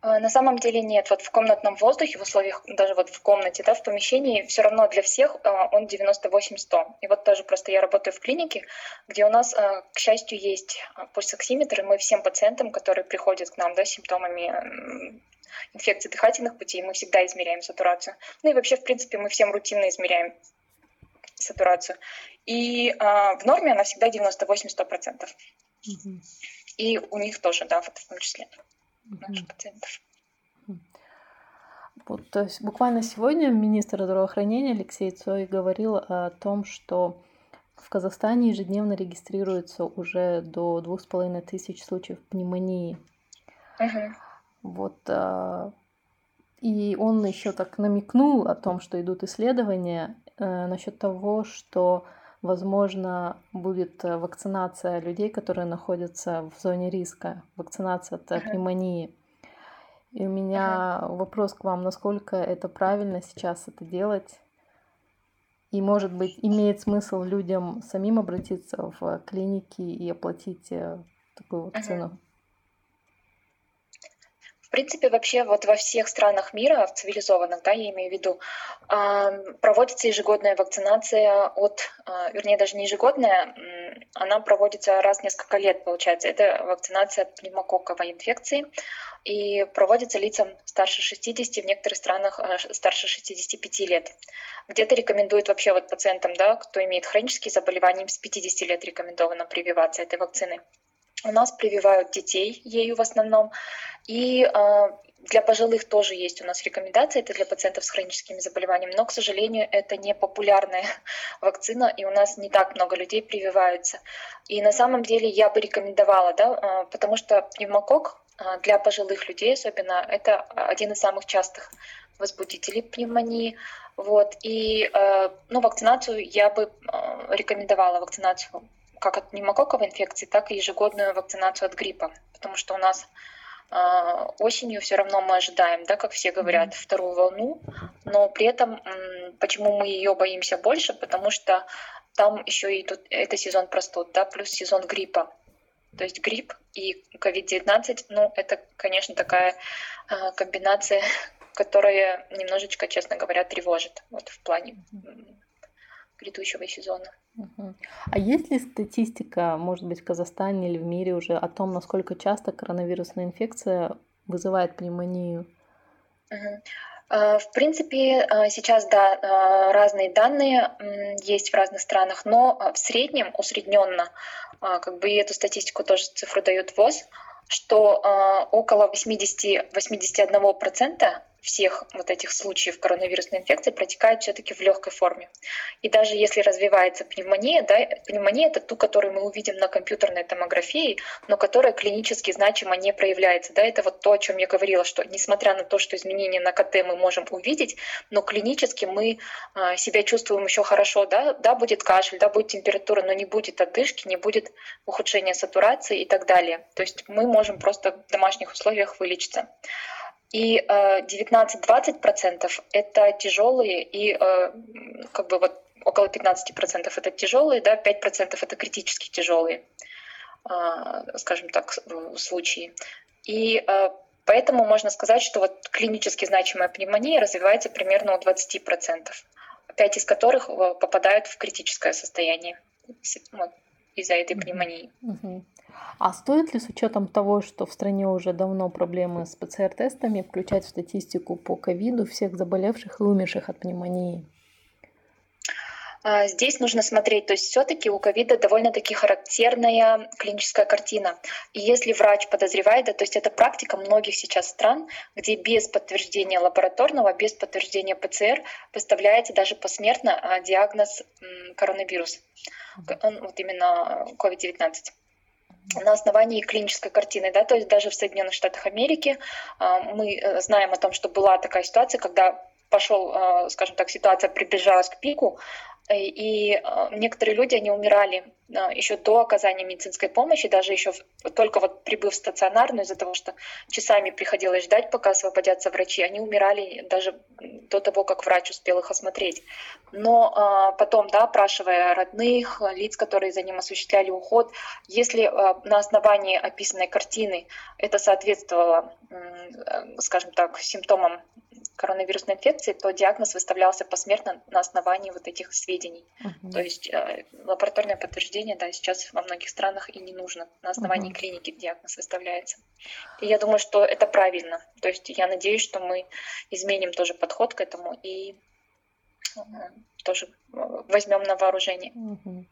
А, на самом деле нет. Вот в комнатном воздухе, в условиях, даже вот в комнате, да, в помещении, все равно для всех а, он 98-100. И вот тоже просто я работаю в клинике, где у нас, а, к счастью, есть пульсоксиметр, и мы всем пациентам, которые приходят к нам да, с симптомами инфекции дыхательных путей, мы всегда измеряем сатурацию. Ну и вообще, в принципе, мы всем рутинно измеряем сатурацию. И в норме она всегда 98-100%. Угу. И у них тоже, да, вот в том числе наших пациентов. Вот, то есть буквально сегодня министр здравоохранения Алексей Цой говорил о том, что в Казахстане ежедневно регистрируется уже до двух с половиной тысяч случаев пневмонии. Uh-huh. Вот, а, и он еще так намекнул о том, что идут исследования э, насчет того, что возможно будет вакцинация людей, которые находятся в зоне риска, вакцинация от пневмонии. И у меня вопрос к вам, насколько это правильно сейчас это делать? И, может быть, имеет смысл людям самим обратиться в клиники и оплатить э, такую вакцину? Принципе, вообще вот во всех странах мира, в цивилизованных, да, я имею в виду, проводится ежегодная вакцинация от, а, вернее, даже не ежегодная, она проводится раз в несколько лет, получается. Это вакцинация от пневмококковой инфекции и проводится лицам старше 60, в некоторых странах а, старше 65 лет. Где-то рекомендуют вообще вот пациентам, да, кто имеет хронические заболевания, с 50 лет рекомендовано прививаться этой вакциной. У нас прививают детей ею в основном. И а, для пожилых тоже есть у нас рекомендации, это для пациентов с хроническими заболеваниями, но, к сожалению, это не популярная (laughs) вакцина, и у нас не так много людей прививаются. И на самом деле я бы рекомендовала, да, а, потому что пневмокок а, для пожилых людей особенно, это один из самых частых возбудителей пневмонии. Вот. И ну, вакцинацию я бы рекомендовала, вакцинацию как от пневмококковой инфекции, так и ежегодную вакцинацию от гриппа, потому что у нас а, осенью все равно мы ожидаем, да, как все говорят, вторую волну, но при этом почему мы ее боимся больше, потому что там еще и тут это сезон простуд, да, плюс сезон гриппа. То есть грипп и COVID-19, ну, это, конечно, такая э, комбинация, (laughs) которая немножечко, честно говоря, тревожит вот в плане грядущего сезона. А есть ли статистика, может быть, в Казахстане или в мире уже о том, насколько часто коронавирусная инфекция вызывает пневмонию? А, в принципе, а, сейчас, да, а, разные данные есть в разных странах, но в среднем, усредненно, как бы и эту статистику тоже цифру дает ВОЗ, что около 80-81% всех вот этих случаев коронавирусной инфекции протекает все-таки в легкой форме. И даже если развивается пневмония, да, пневмония это ту, которую мы увидим на компьютерной томографии, но которая клинически значимо не проявляется. Да, это вот то, о чем я говорила, что несмотря на то, что изменения на КТ мы можем увидеть, но клинически мы а, себя чувствуем еще хорошо. Да, да, будет кашель, да, будет температура, но не будет одышки, не будет ухудшения сатурации и так далее. То есть мы можем просто в домашних условиях вылечиться. И 19-20% э, это тяжелые, и э, как бы вот около 15% это тяжелые, да, 5% это критически тяжелые, э, скажем так, случаи. И поэтому можно сказать, что вот клинически значимая пневмония развивается примерно у 20%, 5 из которых попадают в критическое состояние из-за этой пневмонии. Mm-hmm. А стоит ли с учетом того, что в стране уже давно проблемы с ПЦР-тестами, включать в статистику по ковиду всех заболевших и умерших от пневмонии? А, здесь нужно смотреть, то есть все-таки у ковида довольно-таки характерная клиническая картина. И если врач подозревает, да, то есть это практика многих сейчас стран, где без подтверждения лабораторного, без подтверждения ПЦР выставляется даже посмертно а, диагноз коронавирус, вот именно COVID-19 на основании клинической картины, да, то есть даже в Соединенных Штатах Америки а, мы э, знаем о том, что была такая ситуация, когда пошел, а, скажем так, ситуация приближалась к пику, и некоторые люди, они умирали. а, еще до оказания медицинской помощи, даже еще только вот прибыв в стационарную, из-за того, что часами приходилось ждать, пока освободятся врачи, они умирали даже до того, как врач успел их осмотреть. Но а, потом, да, опрашивая родных, лиц, которые за ним осуществляли уход, если а, на основании описанной картины это соответствовало, скажем так, симптомам коронавирусной инфекции, то диагноз выставлялся посмертно на основании вот этих сведений. Uh-huh. То есть э, лабораторное подтверждение, да, сейчас во многих странах и не нужно. На основании uh-huh. клиники диагноз выставляется. И я думаю, что это правильно. То есть я надеюсь, что мы изменим тоже подход к этому и э, тоже возьмем на вооружение. Uh-huh.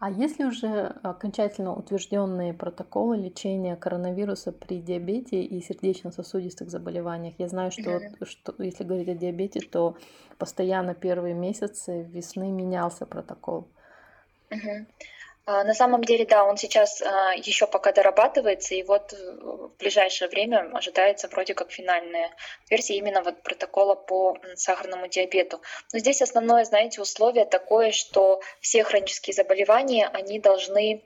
А есть ли уже окончательно утвержденные протоколы лечения коронавируса при диабете и сердечно-сосудистых заболеваниях? Я знаю, что, mm-hmm. что если говорить о диабете, то постоянно первые месяцы весны менялся протокол. А, на самом деле, да, он сейчас а, еще пока дорабатывается, и вот э, в ближайшее время ожидается вроде как финальная версия именно вот протокола по сахарному диабету. Но здесь основное, знаете, условие такое, что все хронические заболевания, они должны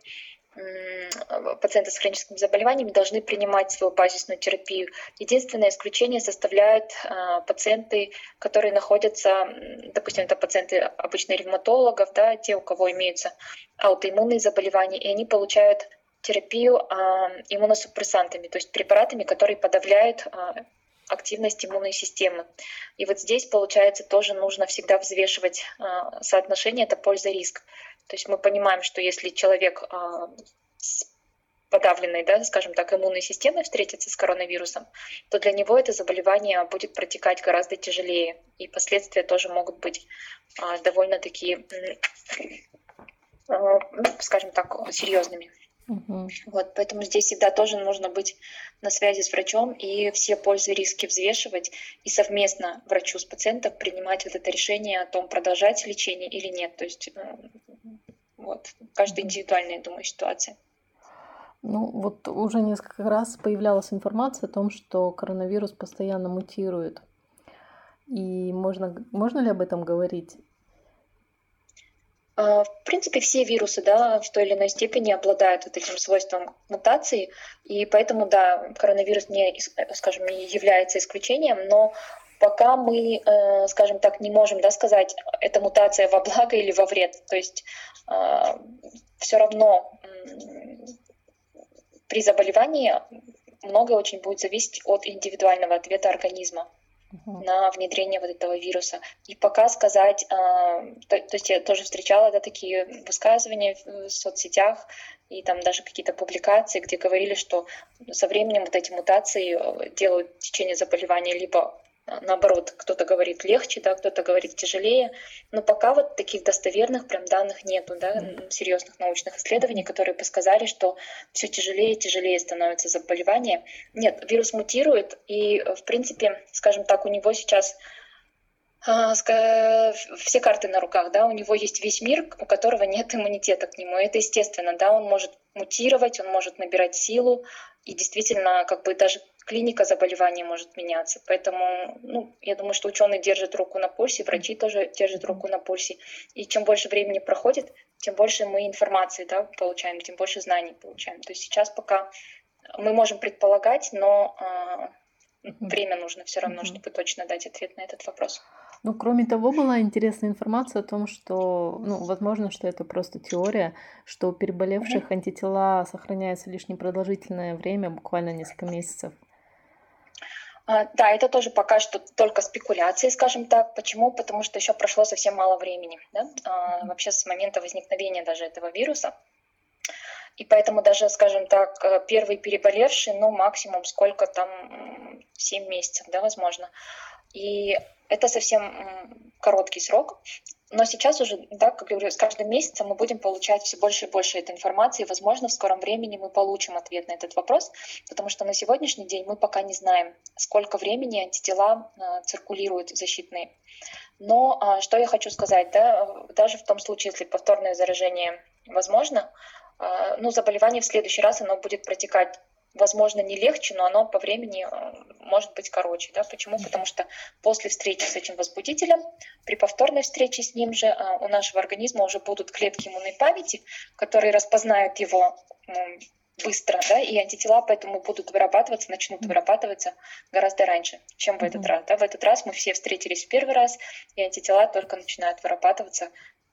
пациенты с хроническими заболеваниями должны принимать свою базисную терапию. Единственное исключение составляют а, пациенты, которые находятся, допустим, это пациенты обычно ревматологов, да, те, у кого имеются аутоиммунные заболевания, и они получают терапию а, иммуносупрессантами, то есть препаратами, которые подавляют активность иммунной системы. И вот здесь, получается, тоже нужно всегда взвешивать соотношение это польза-риск. То есть мы понимаем, что если человек а, с подавленной, да, скажем так, иммунной системой встретится с коронавирусом, то для него это заболевание будет протекать гораздо тяжелее, и последствия тоже могут быть а, довольно такие, а, скажем так, серьезными. Угу. Вот, поэтому здесь всегда тоже нужно быть на связи с врачом и все пользы и риски взвешивать и совместно врачу с пациентом принимать вот это решение о том, продолжать лечение или нет. То есть э, вот, каждая индивидуальная, я думаю, ситуация. Ну, вот уже несколько раз появлялась информация о том, что коронавирус постоянно мутирует. И можно, можно ли об этом говорить? А, в принципе, все вирусы да, в той или иной степени обладают вот этим свойством мутации, и поэтому, да, коронавирус не, скажем, не является исключением, но пока мы, э, скажем так, не можем да, сказать, это мутация во благо или во вред. То есть а, все равно при заболевании многое очень будет зависеть от индивидуального ответа организма uh-huh. на внедрение вот этого вируса. И пока сказать, э, то, то есть я тоже встречала да, такие высказывания в соцсетях и там даже какие-то публикации, где говорили, что со временем вот эти мутации э, делают течение заболевания либо наоборот, кто-то говорит легче, да, кто-то говорит тяжелее, но пока вот таких достоверных прям данных нету, да, серьезных научных исследований, которые бы сказали, что все тяжелее и тяжелее становится заболевание. Нет, вирус мутирует, и, в принципе, скажем так, у него сейчас а, все карты на руках, да, у него есть весь мир, у которого нет иммунитета к нему. Это естественно, да, он может мутировать, он может набирать силу, и действительно, как бы даже клиника заболевания может меняться. Поэтому, ну, я думаю, что ученые держат руку на пульсе, врачи тоже держат руку на пульсе. И чем больше времени проходит, тем больше мы информации да, получаем, тем больше знаний получаем. То есть сейчас пока мы можем предполагать, но э, время нужно все равно, чтобы точно дать ответ на этот вопрос. Ну, кроме того, была интересная информация о том, что, ну, возможно, что это просто теория, что у переболевших антитела сохраняются лишь непродолжительное время, буквально несколько месяцев. А, да, это тоже пока что только спекуляции, скажем так. Почему? Потому что еще прошло совсем мало времени, да? а, вообще с момента возникновения даже этого вируса. И поэтому даже, скажем так, э, первый переболевший, ну, максимум сколько там, 7 месяцев, да, возможно. И это совсем короткий срок. Но сейчас уже, да, как говорю, с каждым месяцем мы будем получать все больше и больше этой информации. И, возможно, в скором времени мы получим ответ на этот вопрос, потому что на сегодняшний день мы пока не знаем, сколько времени антитела э, циркулируют защитные. Но э, что я хочу сказать, да, даже в том случае, если повторное заражение возможно, э, ну, заболевание в следующий раз оно будет протекать возможно, не легче, но оно по времени э, может быть короче. Да? Почему? Потому что после встречи с этим возбудителем, при повторной встрече с ним же э, у нашего организма уже будут клетки иммунной памяти, которые распознают его быстро, да, и антитела поэтому будут вырабатываться, начнут вырабатываться гораздо раньше, чем в этот раз. Да. В этот раз мы все встретились в первый раз, и антитела только начинают вырабатываться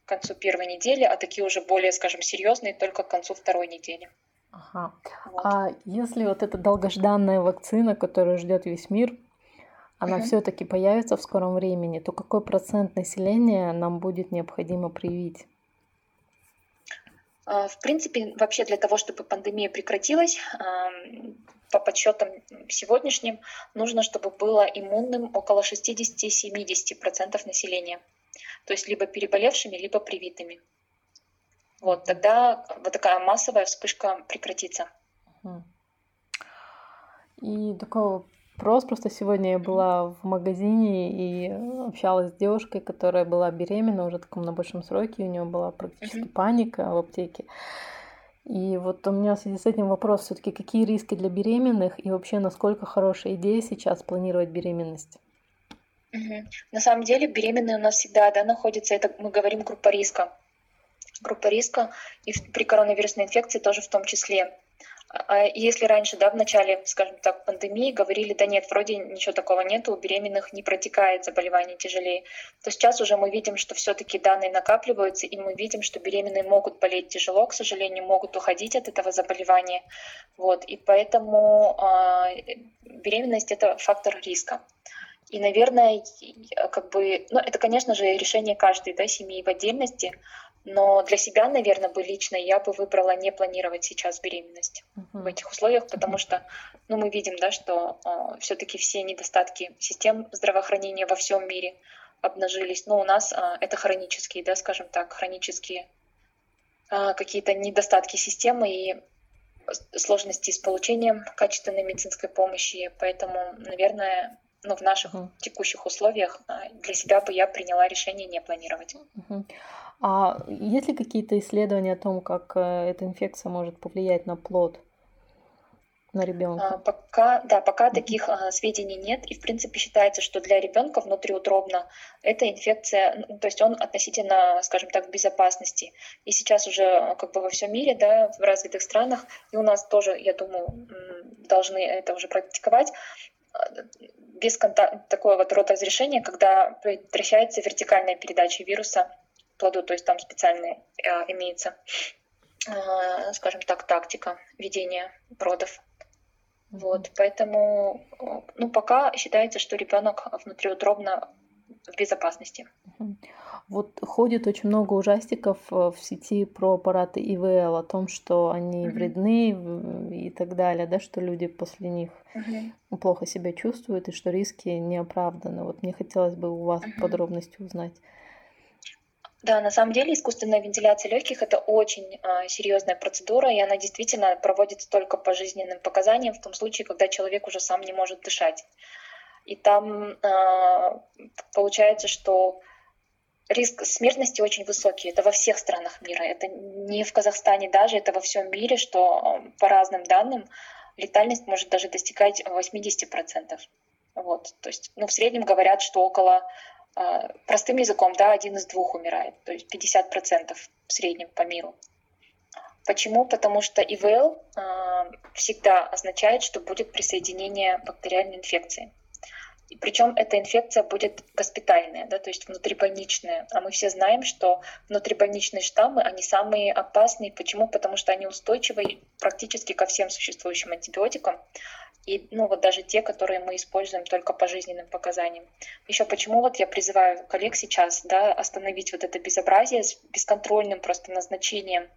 к концу первой недели, а такие уже более, скажем, серьезные только к концу второй недели. Ага. Вот. А если вот эта долгожданная вакцина, которую ждет весь мир, она угу. все-таки появится в скором времени, то какой процент населения нам будет необходимо привить? А, в принципе, вообще для того, чтобы пандемия прекратилась, по подсчетам сегодняшним, нужно, чтобы было иммунным около 60-70% населения. То есть либо переболевшими, либо привитыми. Вот, тогда вот такая массовая вспышка прекратится. И такой вопрос. Просто сегодня я была в магазине и общалась с девушкой, которая была беременна уже таком на большом сроке. У нее была практически mm-hmm. паника в аптеке. И вот у меня в связи с этим вопрос все-таки, какие риски для беременных и вообще насколько хорошая идея сейчас планировать беременность? Угу. На самом деле беременные у нас всегда да, находятся, это мы говорим группа риска. Группа риска и при коронавирусной инфекции тоже в том числе. А если раньше, да, в начале, скажем так, пандемии говорили, да нет, вроде ничего такого нет, у беременных не протекает заболевание тяжелее, то сейчас уже мы видим, что все-таки данные накапливаются, и мы видим, что беременные могут болеть тяжело, к сожалению, могут уходить от этого заболевания. Вот, и поэтому э, беременность это фактор риска. И, наверное, как бы, ну, это, конечно же, решение каждой да, семьи в отдельности, но для себя, наверное, бы лично я бы выбрала не планировать сейчас беременность uh-huh. в этих условиях, потому что ну, мы видим, да, что э, а, все-таки все недостатки систем здравоохранения во всем мире обнажились. Но у нас э, это хронические, да, скажем так, хронические э, какие-то недостатки системы и сложности с получением качественной медицинской помощи. Поэтому, наверное, ну, в наших uh-huh. текущих условиях для себя бы я приняла решение не планировать. Uh-huh. А есть ли какие-то исследования о том, как э, эта инфекция может повлиять на плод? на ребенка? А, пока, да, пока таких а, сведений нет, и в принципе считается, что для ребенка внутриутробно эта инфекция, ну, то есть он относительно, скажем так, в безопасности. И сейчас уже а, как бы во всем мире, да, в развитых странах, и у нас тоже, я думаю, должны это уже практиковать, без контакта, такого вот рода разрешения, когда прекращается вертикальная передача вируса плоду, то есть там специальная имеется, а, скажем так, тактика ведения родов. Вот, поэтому, ну, пока считается, что ребенок внутриутробно в безопасности. Вот ходит очень много ужастиков э, в сети про аппараты ИВЛ, о том, что они mm-hmm. вредны и так далее, да, что люди после них mm-hmm. плохо себя чувствуют и что риски не оправданы. Вот мне хотелось бы у вас mm-hmm. подробности узнать. Да, на самом деле искусственная вентиляция легких это очень э, серьезная процедура, и она действительно проводится только по жизненным показаниям в том случае, когда человек уже сам не может дышать. И там э, получается, что риск смертности очень высокий. Это во всех странах мира. Это не в Казахстане даже, это во всем мире, что по разным данным летальность может даже достигать 80%. Вот. То есть, ну, в среднем говорят, что около а, простым языком, да, один из двух умирает, то есть 50% в среднем по миру. Почему? Потому что ИВЛ э, всегда означает, что будет присоединение бактериальной инфекции. И причем эта инфекция будет госпитальная, да, то есть внутрибольничная. А мы все знаем, что внутрибольничные штаммы, они самые опасные. Почему? Потому что они устойчивы практически ко всем существующим антибиотикам и ну вот даже те, которые мы используем только по жизненным показаниям. Еще почему вот я призываю коллег сейчас да, остановить вот это безобразие с бесконтрольным просто назначением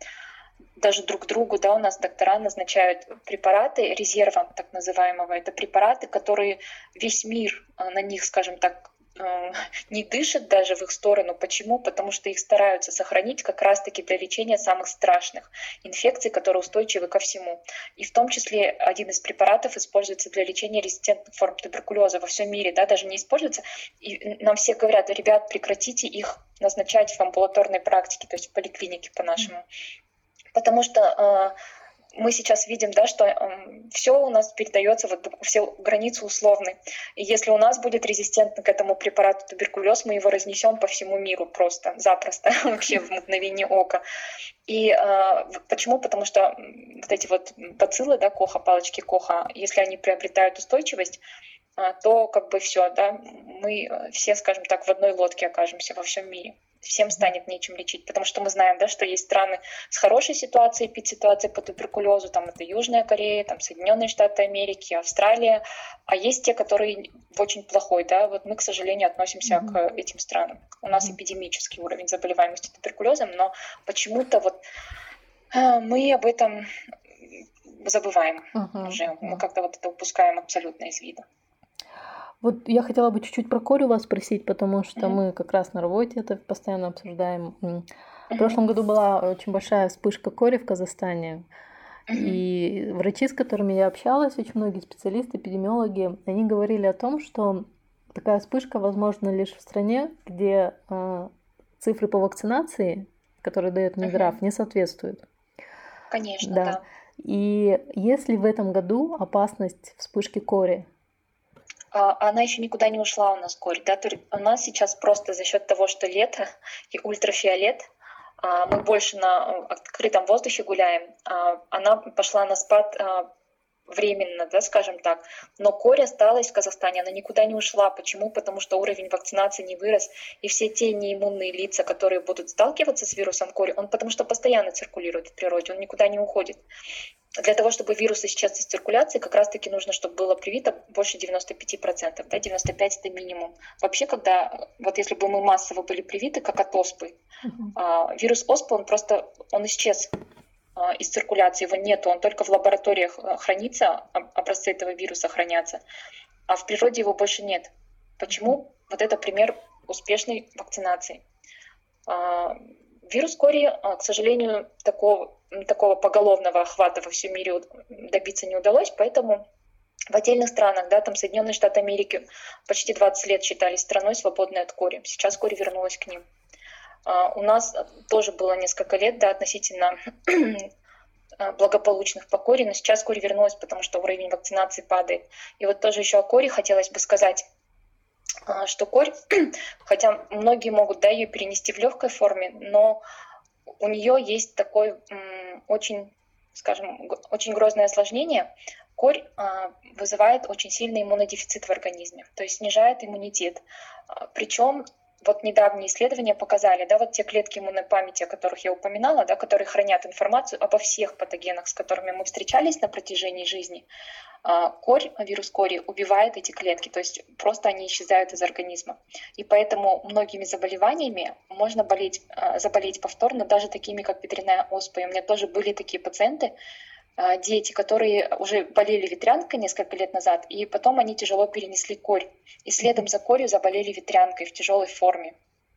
даже друг другу, да, у нас доктора назначают препараты резервом так называемого. Это препараты, которые весь мир а, на них, скажем так, Э, (laughs) не дышат даже в их сторону. Почему? Потому что их стараются сохранить как раз-таки для лечения самых страшных инфекций, которые устойчивы ко всему. И в том числе один из препаратов используется для лечения резистентных форм туберкулеза во всем мире, да, даже не используется. И нам все говорят, ребят, прекратите их назначать в амбулаторной практике, то есть в поликлинике по-нашему. Потому что э, мы сейчас видим, да, что э, все у нас передается, вот все границы условны. И если у нас будет резистентно к этому препарату туберкулез, мы его разнесем по всему миру просто, запросто, (laughs) вообще в мгновение ока. И э, почему? Потому что вот эти вот бациллы, да, Коха, палочки Коха, если они приобретают устойчивость, э, то как бы все, да, мы все, скажем так, в одной лодке окажемся во всем мире всем станет нечем лечить, потому что мы знаем, да, что есть страны с хорошей ситуацией, эпидситуацией по туберкулезу, там это Южная Корея, там Соединенные Штаты Америки, Австралия, а есть те, которые в очень плохой, да, вот мы, к сожалению, относимся mm-hmm. к этим странам. У нас эпидемический уровень заболеваемости туберкулезом, но почему-то вот э, мы об этом забываем uh-huh. уже, мы как-то вот это упускаем абсолютно из вида. Вот я хотела бы чуть-чуть про корь у вас спросить, потому что mm-hmm. мы как раз на работе это постоянно обсуждаем. В прошлом году была очень большая вспышка кори в Казахстане. И врачи, с которыми я общалась, очень многие специалисты, эпидемиологи, они говорили о том, что такая вспышка возможна лишь в стране, где э, цифры по вакцинации, которые дает Минздрав, не соответствуют. Конечно, да. да. И если в этом году опасность вспышки кори она еще никуда не ушла у нас корь. Да? У нас сейчас просто за счет того, что лето и ультрафиолет, а, мы больше на э, открытом воздухе гуляем, а, она пошла на спад временно, да, скажем так. Но корь осталась в Казахстане, она никуда не ушла. Почему? Потому что уровень вакцинации не вырос, и все те неиммунные лица, которые будут сталкиваться с вирусом кори, он потому что постоянно циркулирует в природе, он никуда не уходит. Для того, чтобы вирус исчез из циркуляции, как раз-таки нужно, чтобы было привито больше 95%, да, 95% это минимум. Вообще, когда, вот если бы мы массово были привиты, как от оспы, uh-huh. вирус оспы, он просто, он исчез а, из циркуляции, его нету, он только в лабораториях а, хранится, образцы этого вируса хранятся, а в природе его больше нет. Почему? Вот это пример успешной вакцинации. А, вирус кори, к сожалению, такого, такого поголовного охвата во всем мире добиться не удалось, поэтому в отдельных странах, да, там Соединенные Штаты Америки почти 20 лет считались страной, свободной от кори. Сейчас кори вернулась к ним. А, у нас тоже было несколько лет да, относительно (clears throat) а, благополучных по коре, но сейчас коре вернулась, потому что уровень вакцинации падает. И вот тоже еще о коре хотелось бы сказать, а, что корь, (clears throat) хотя многие могут да, ее перенести в легкой форме, но у нее есть такой очень, скажем, очень грозное осложнение. Корь вызывает очень сильный иммунодефицит в организме, то есть снижает иммунитет. Причем вот недавние исследования показали, да, вот те клетки иммунной памяти, о которых я упоминала, да, которые хранят информацию обо всех патогенах, с которыми мы встречались на протяжении жизни, а, корь, вирус кори убивает эти клетки, то есть просто они исчезают из организма. И поэтому многими заболеваниями можно болеть, а, заболеть повторно, даже такими, как ветряная оспа. И у меня тоже были такие пациенты, дети, которые уже болели ветрянкой несколько лет назад, и потом они тяжело перенесли корь. И следом за корью заболели ветрянкой в тяжелой форме.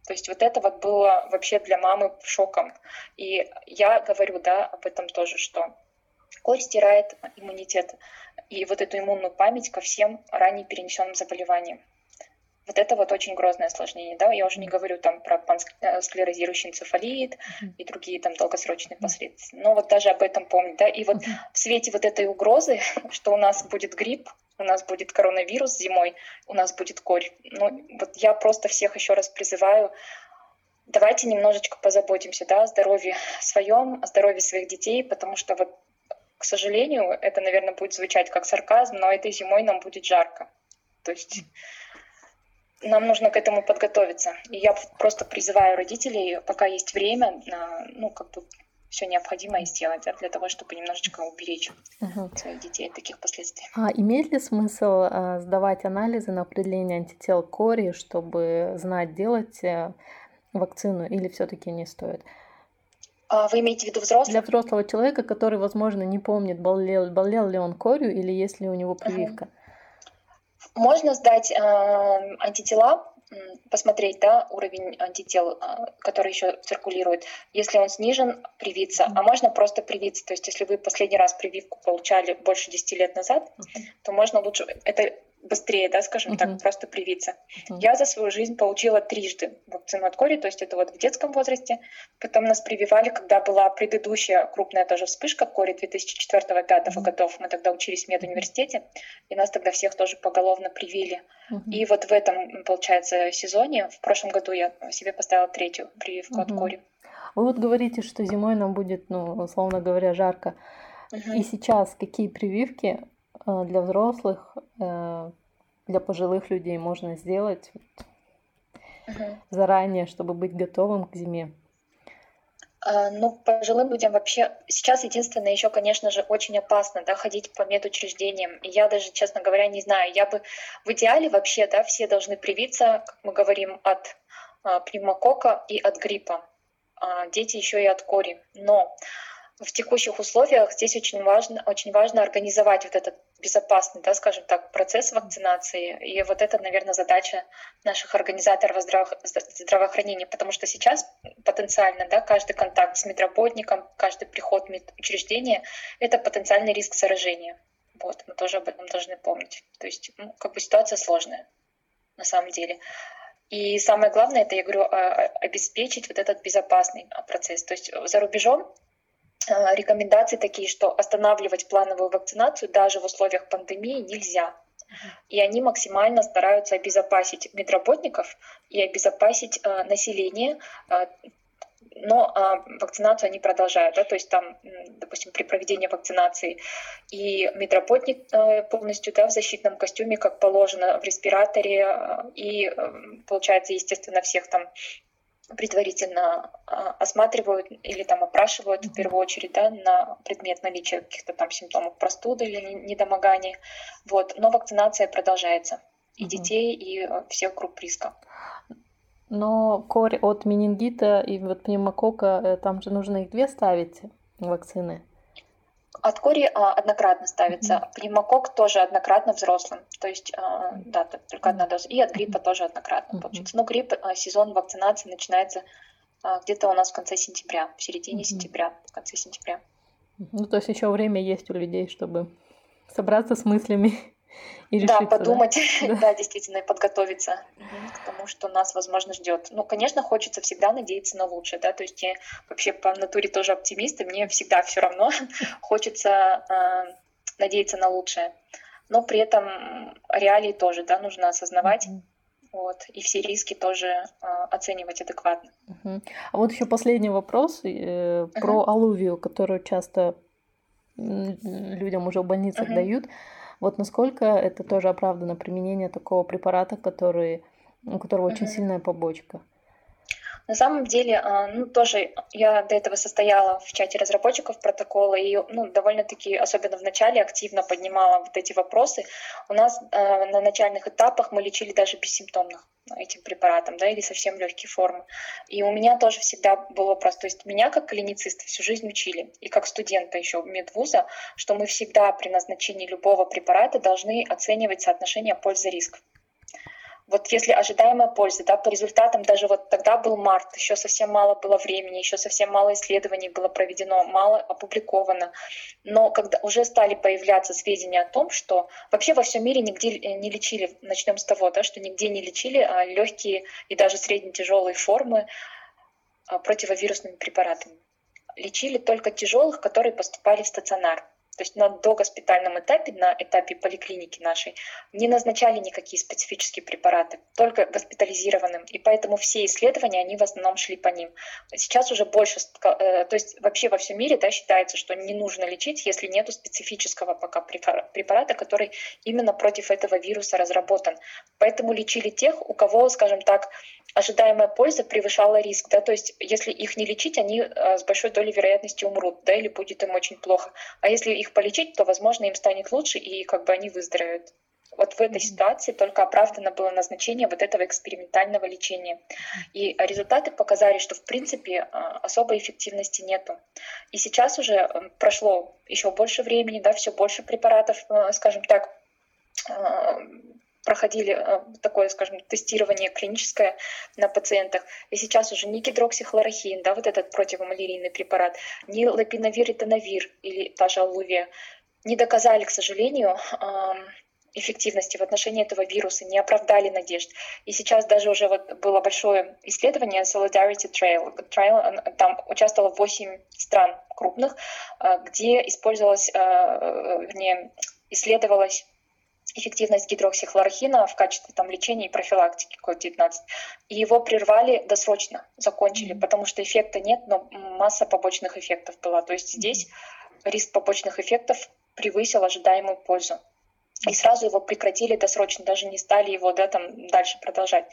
То есть вот это вот было вообще для мамы шоком. И я говорю, да, об этом тоже, что корь стирает иммунитет и вот эту иммунную память ко всем ранее перенесенным заболеваниям. Вот это вот очень грозное осложнение, да, я уже не говорю там про склерозирующий энцефалит и другие там долгосрочные последствия, но вот даже об этом помнить, да, и вот в свете вот этой угрозы, (laughs) что у нас будет грипп, у нас будет коронавирус зимой, у нас будет корь, ну вот я просто всех еще раз призываю, давайте немножечко позаботимся, да, о здоровье своем, о здоровье своих детей, потому что вот, к сожалению, это, наверное, будет звучать как сарказм, но этой зимой нам будет жарко, то есть нам нужно к этому подготовиться. И я просто призываю родителей, пока есть время, ну, как бы все необходимое сделать да, для того, чтобы немножечко уберечь угу. своих детей от таких последствий. А имеет ли смысл а, сдавать анализы на определение антител кори, чтобы знать, делать а, вакцину или все-таки не стоит? А вы имеете в виду взрослого? Для взрослого человека, который, возможно, не помнит, болел, болел ли он корью или есть ли у него прививка. Угу. Можно сдать э, антитела, посмотреть да, уровень антител, э, который еще циркулирует. Если он снижен, привиться. А можно просто привиться. То есть если вы последний раз прививку получали больше 10 лет назад, то можно лучше... Это быстрее, да, скажем uh-huh. так, просто привиться. Uh-huh. Я за свою жизнь получила трижды вакцину от кори, то есть это вот в детском возрасте. Потом нас прививали, когда была предыдущая крупная тоже вспышка кори 2004-2005 uh-huh. годов. Мы тогда учились в медуниверситете, и нас тогда всех тоже поголовно привили. Uh-huh. И вот в этом, получается, сезоне, в прошлом году я себе поставила третью прививку uh-huh. от кори. Вы вот говорите, что зимой нам будет, ну, условно говоря, жарко. Uh-huh. И сейчас какие прививки для взрослых, э, для пожилых людей можно сделать uh-huh. заранее, чтобы быть готовым к зиме? А, ну, пожилым людям вообще сейчас единственное еще, конечно же, очень опасно, да, ходить по медучреждениям. Я даже, честно говоря, не знаю. Я бы в идеале вообще, да, все должны привиться, как мы говорим, от а, пневмокока и от гриппа. А, дети еще и от кори. Но в текущих условиях здесь очень важно, очень важно организовать вот этот безопасный, да, скажем так, процесс вакцинации. И вот это, наверное, задача наших организаторов здраво- здравоохранения, потому что сейчас потенциально да, каждый контакт с медработником, каждый приход в медучреждение — это потенциальный риск заражения. Вот, мы тоже об этом должны помнить. То есть, ну, как бы ситуация сложная на самом деле. И самое главное, это, я говорю, а, а, обеспечить вот этот безопасный процесс. То есть за рубежом рекомендации такие, что останавливать плановую вакцинацию даже в условиях пандемии нельзя. И они максимально стараются обезопасить медработников и обезопасить население но а, вакцинацию они продолжают, да, то есть там, допустим, при проведении вакцинации и медработник а, полностью да, в защитном костюме, как положено, в респираторе, а, и, а, получается, естественно, всех там предварительно а, осматривают или там опрашивают в первую очередь да, на предмет наличия каких-то там симптомов простуды или недомогания. Вот. Но вакцинация продолжается и детей, и всех групп риска. Но корь от менингита и вот пневмокока, э, там же нужно их две ставить вакцины. От кори а, однократно ставится, пневмокок тоже однократно взрослым, то есть а, да, только одна доза, и от гриппа тоже однократно получается. Но грипп, а, сезон вакцинации начинается где-то у нас в конце сентября, в середине сентября, в конце сентября. Ну, то есть еще время есть у людей, чтобы собраться с мыслями и решиться, да, подумать, (laughs) да? да, действительно, и подготовиться к тому, что нас, возможно, ждет. Ну, конечно, хочется всегда надеяться на лучшее, да, то есть я вообще по натуре тоже оптимист, и мне всегда все равно (laughs) хочется э, надеяться на лучшее. Но при этом реалии тоже, да, нужно осознавать. Вот, и все риски тоже э, оценивать адекватно. Uh-huh. А вот еще последний вопрос э, uh-huh. про аллувию, которую часто людям уже в больницах uh-huh. дают. Вот насколько это тоже оправдано применение такого препарата, который, у которого очень сильная побочка? На самом деле, а, ну, тоже я до этого состояла в чате разработчиков протокола и ну, довольно-таки, особенно в начале, активно поднимала вот эти вопросы. У нас э, на начальных этапах мы лечили даже бессимптомных этим препаратом, да, или совсем легкие формы. И у меня тоже всегда был вопрос, то есть меня как клинициста всю жизнь учили, и как студента еще медвуза, что мы всегда при назначении любого препарата должны оценивать соотношение пользы-риск. Вот если ожидаемая польза, да, по результатам даже вот тогда был март, еще совсем мало было времени, еще совсем мало исследований было проведено, мало опубликовано. Но когда уже стали появляться сведения о том, что вообще во всем мире нигде э, не лечили, начнем с того, да, что нигде не лечили а легкие и даже средне-тяжелые формы а, противовирусными препаратами. Лечили только тяжелых, которые поступали в стационар. То есть на догоспитальном этапе, на этапе поликлиники нашей, не назначали никакие специфические препараты, только госпитализированным. И поэтому все исследования, они в основном шли по ним. Сейчас уже больше, э, то есть вообще во всем мире да, считается, что не нужно лечить, если нет специфического пока препарата, который именно против этого вируса разработан. Поэтому лечили тех, у кого, скажем так, ожидаемая польза превышала риск, да, то есть если их не лечить, они э, с большой долей вероятности умрут, да, или будет им очень плохо. А если их полечить, то, возможно, им станет лучше, и как бы они выздоровеют. Вот в этой ситуации только оправдано было назначение вот этого экспериментального лечения. И результаты показали, что в принципе э, особой эффективности нету. И сейчас уже э, прошло еще больше времени, да, все больше препаратов, скажем так, проходили э, такое, скажем, тестирование клиническое на пациентах. И сейчас уже ни гидроксихлорохин, да, вот этот противомалярийный препарат, ни лапиновир и тонавир или та же аллувия не доказали, к сожалению, эффективности в отношении этого вируса, не оправдали надежд. И сейчас даже уже вот было большое исследование Solidarity Trail. Trail там участвовало 8 стран крупных, э, где использовалось, э, вернее, исследовалось эффективность гидроксихлорохина в качестве там, лечения и профилактики COVID-19. И его прервали досрочно, закончили, mm-hmm. потому что эффекта нет, но масса побочных эффектов была. То есть здесь mm-hmm. риск побочных эффектов превысил ожидаемую пользу. И сразу его прекратили досрочно, даже не стали его да, там, дальше продолжать.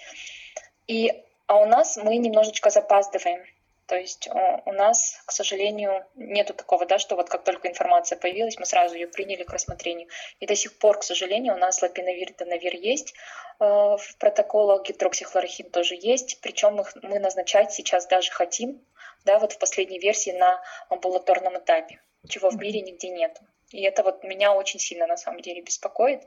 И, а у нас мы немножечко запаздываем. То есть у нас, к сожалению, нету такого, да, что вот как только информация появилась, мы сразу ее приняли к рассмотрению. И до сих пор, к сожалению, у нас лапиновир и тонавир есть э, в протоколах, гидроксихлорохин тоже есть, причем их мы назначать сейчас даже хотим, да, вот в последней версии на амбулаторном этапе, чего в мире нигде нет. И это вот меня очень сильно на самом деле беспокоит.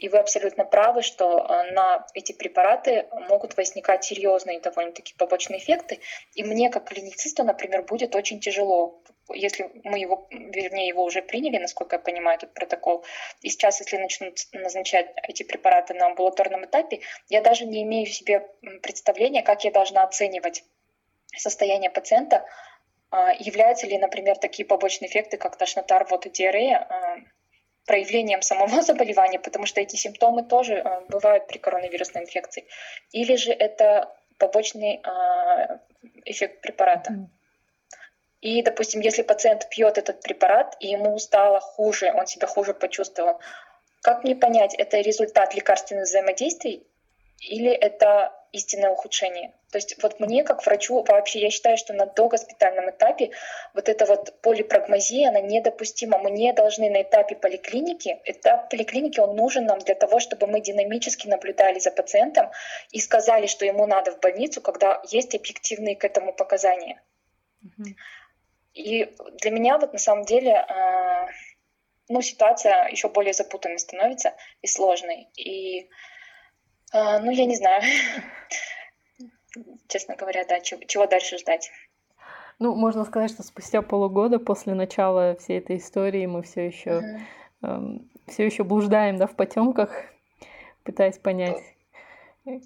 И вы абсолютно правы, что э, на эти препараты могут возникать серьезные довольно-таки побочные эффекты. И мне, как клиницисту, например, будет очень тяжело, если мы его, вернее, его уже приняли, насколько я понимаю, этот протокол, и сейчас, если начнут назначать эти препараты на амбулаторном этапе, я даже не имею в себе представления, как я должна оценивать состояние пациента, а, являются ли, например, такие побочные эффекты, как тошнота, рвота, диарея, а, проявлением самого (laughs) заболевания, потому что эти симптомы тоже э, бывают при коронавирусной инфекции. Или же это побочный э, эффект препарата. И, допустим, если пациент пьет этот препарат, и ему стало хуже, он себя хуже почувствовал, как мне понять, это результат лекарственных взаимодействий или это истинное ухудшение. То есть вот мне, как врачу, вообще я считаю, что на догоспитальном этапе вот эта вот полипрагмазия, она недопустима. Мы не должны на этапе поликлиники, этап поликлиники, он нужен нам для того, чтобы мы динамически наблюдали за пациентом и сказали, что ему надо в больницу, когда есть объективные к этому показания. И для меня вот на самом деле а, ну, ситуация еще более запутанной становится и сложной. И а, ну, я не знаю. (laughs) Честно говоря, да, чего, чего дальше ждать? Ну, можно сказать, что спустя полугода после начала всей этой истории мы все еще uh-huh. эм, все еще блуждаем, да, в потемках, пытаясь понять,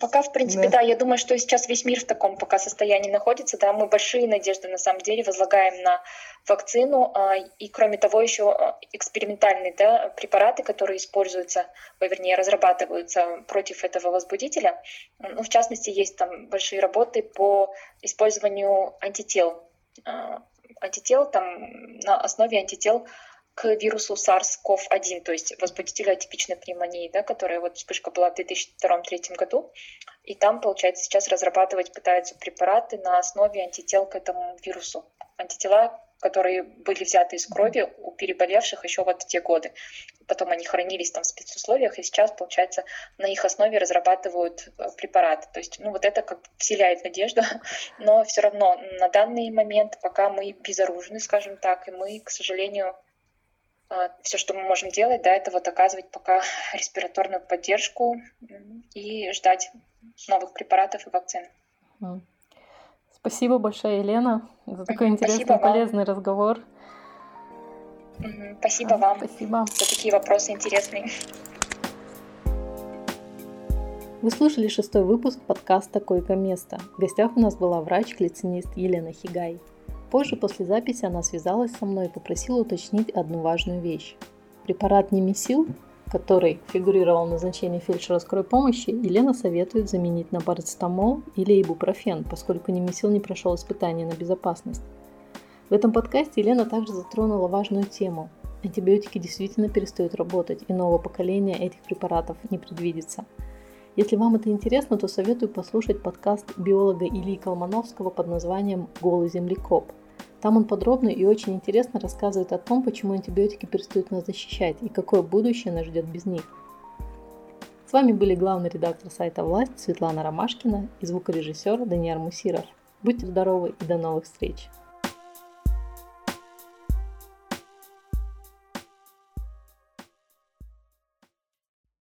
Пока, в принципе, да. да, я думаю, что сейчас весь мир в таком пока состоянии находится, да, мы большие надежды на самом деле возлагаем на вакцину, а, и кроме того еще а, экспериментальные да, препараты, которые используются, вернее, разрабатываются против этого возбудителя. Ну, в частности, есть там большие работы по использованию антител. А, антител там на основе антител к вирусу SARS-CoV-1, то есть возбудителю атипичной пневмонии, да, которая вот вспышка была в 2002-2003 году. И там, получается, сейчас разрабатывать пытаются препараты на основе антител к этому вирусу. Антитела, которые были взяты из крови у переболевших еще вот в те годы. Потом они хранились там в спецусловиях, и сейчас, получается, на их основе разрабатывают э, препараты. То есть, ну, вот это как вселяет надежду, (laughs) но все равно на данный момент, пока мы безоружны, скажем так, и мы, к сожалению, все, что мы можем делать, да, это вот оказывать пока респираторную поддержку и ждать новых препаратов и вакцин. Спасибо большое, Елена, за такой интересный, Спасибо полезный вам. разговор. Спасибо вам Спасибо. за такие вопросы интересные. Вы слушали шестой выпуск подкаста «Койко-место». В гостях у нас была врач-клицинист Елена Хигай. Позже, после записи, она связалась со мной и попросила уточнить одну важную вещь. Препарат Немесил, который фигурировал в назначении фельдшера скорой помощи, Елена советует заменить на парацетамол или ибупрофен, поскольку Немесил не прошел испытания на безопасность. В этом подкасте Елена также затронула важную тему. Антибиотики действительно перестают работать, и нового поколения этих препаратов не предвидится – если вам это интересно, то советую послушать подкаст биолога Ильи Колмановского под названием «Голый землекоп». Там он подробно и очень интересно рассказывает о том, почему антибиотики перестают нас защищать и какое будущее нас ждет без них. С вами были главный редактор сайта «Власть» Светлана Ромашкина и звукорежиссер Даниил Мусиров. Будьте здоровы и до новых встреч!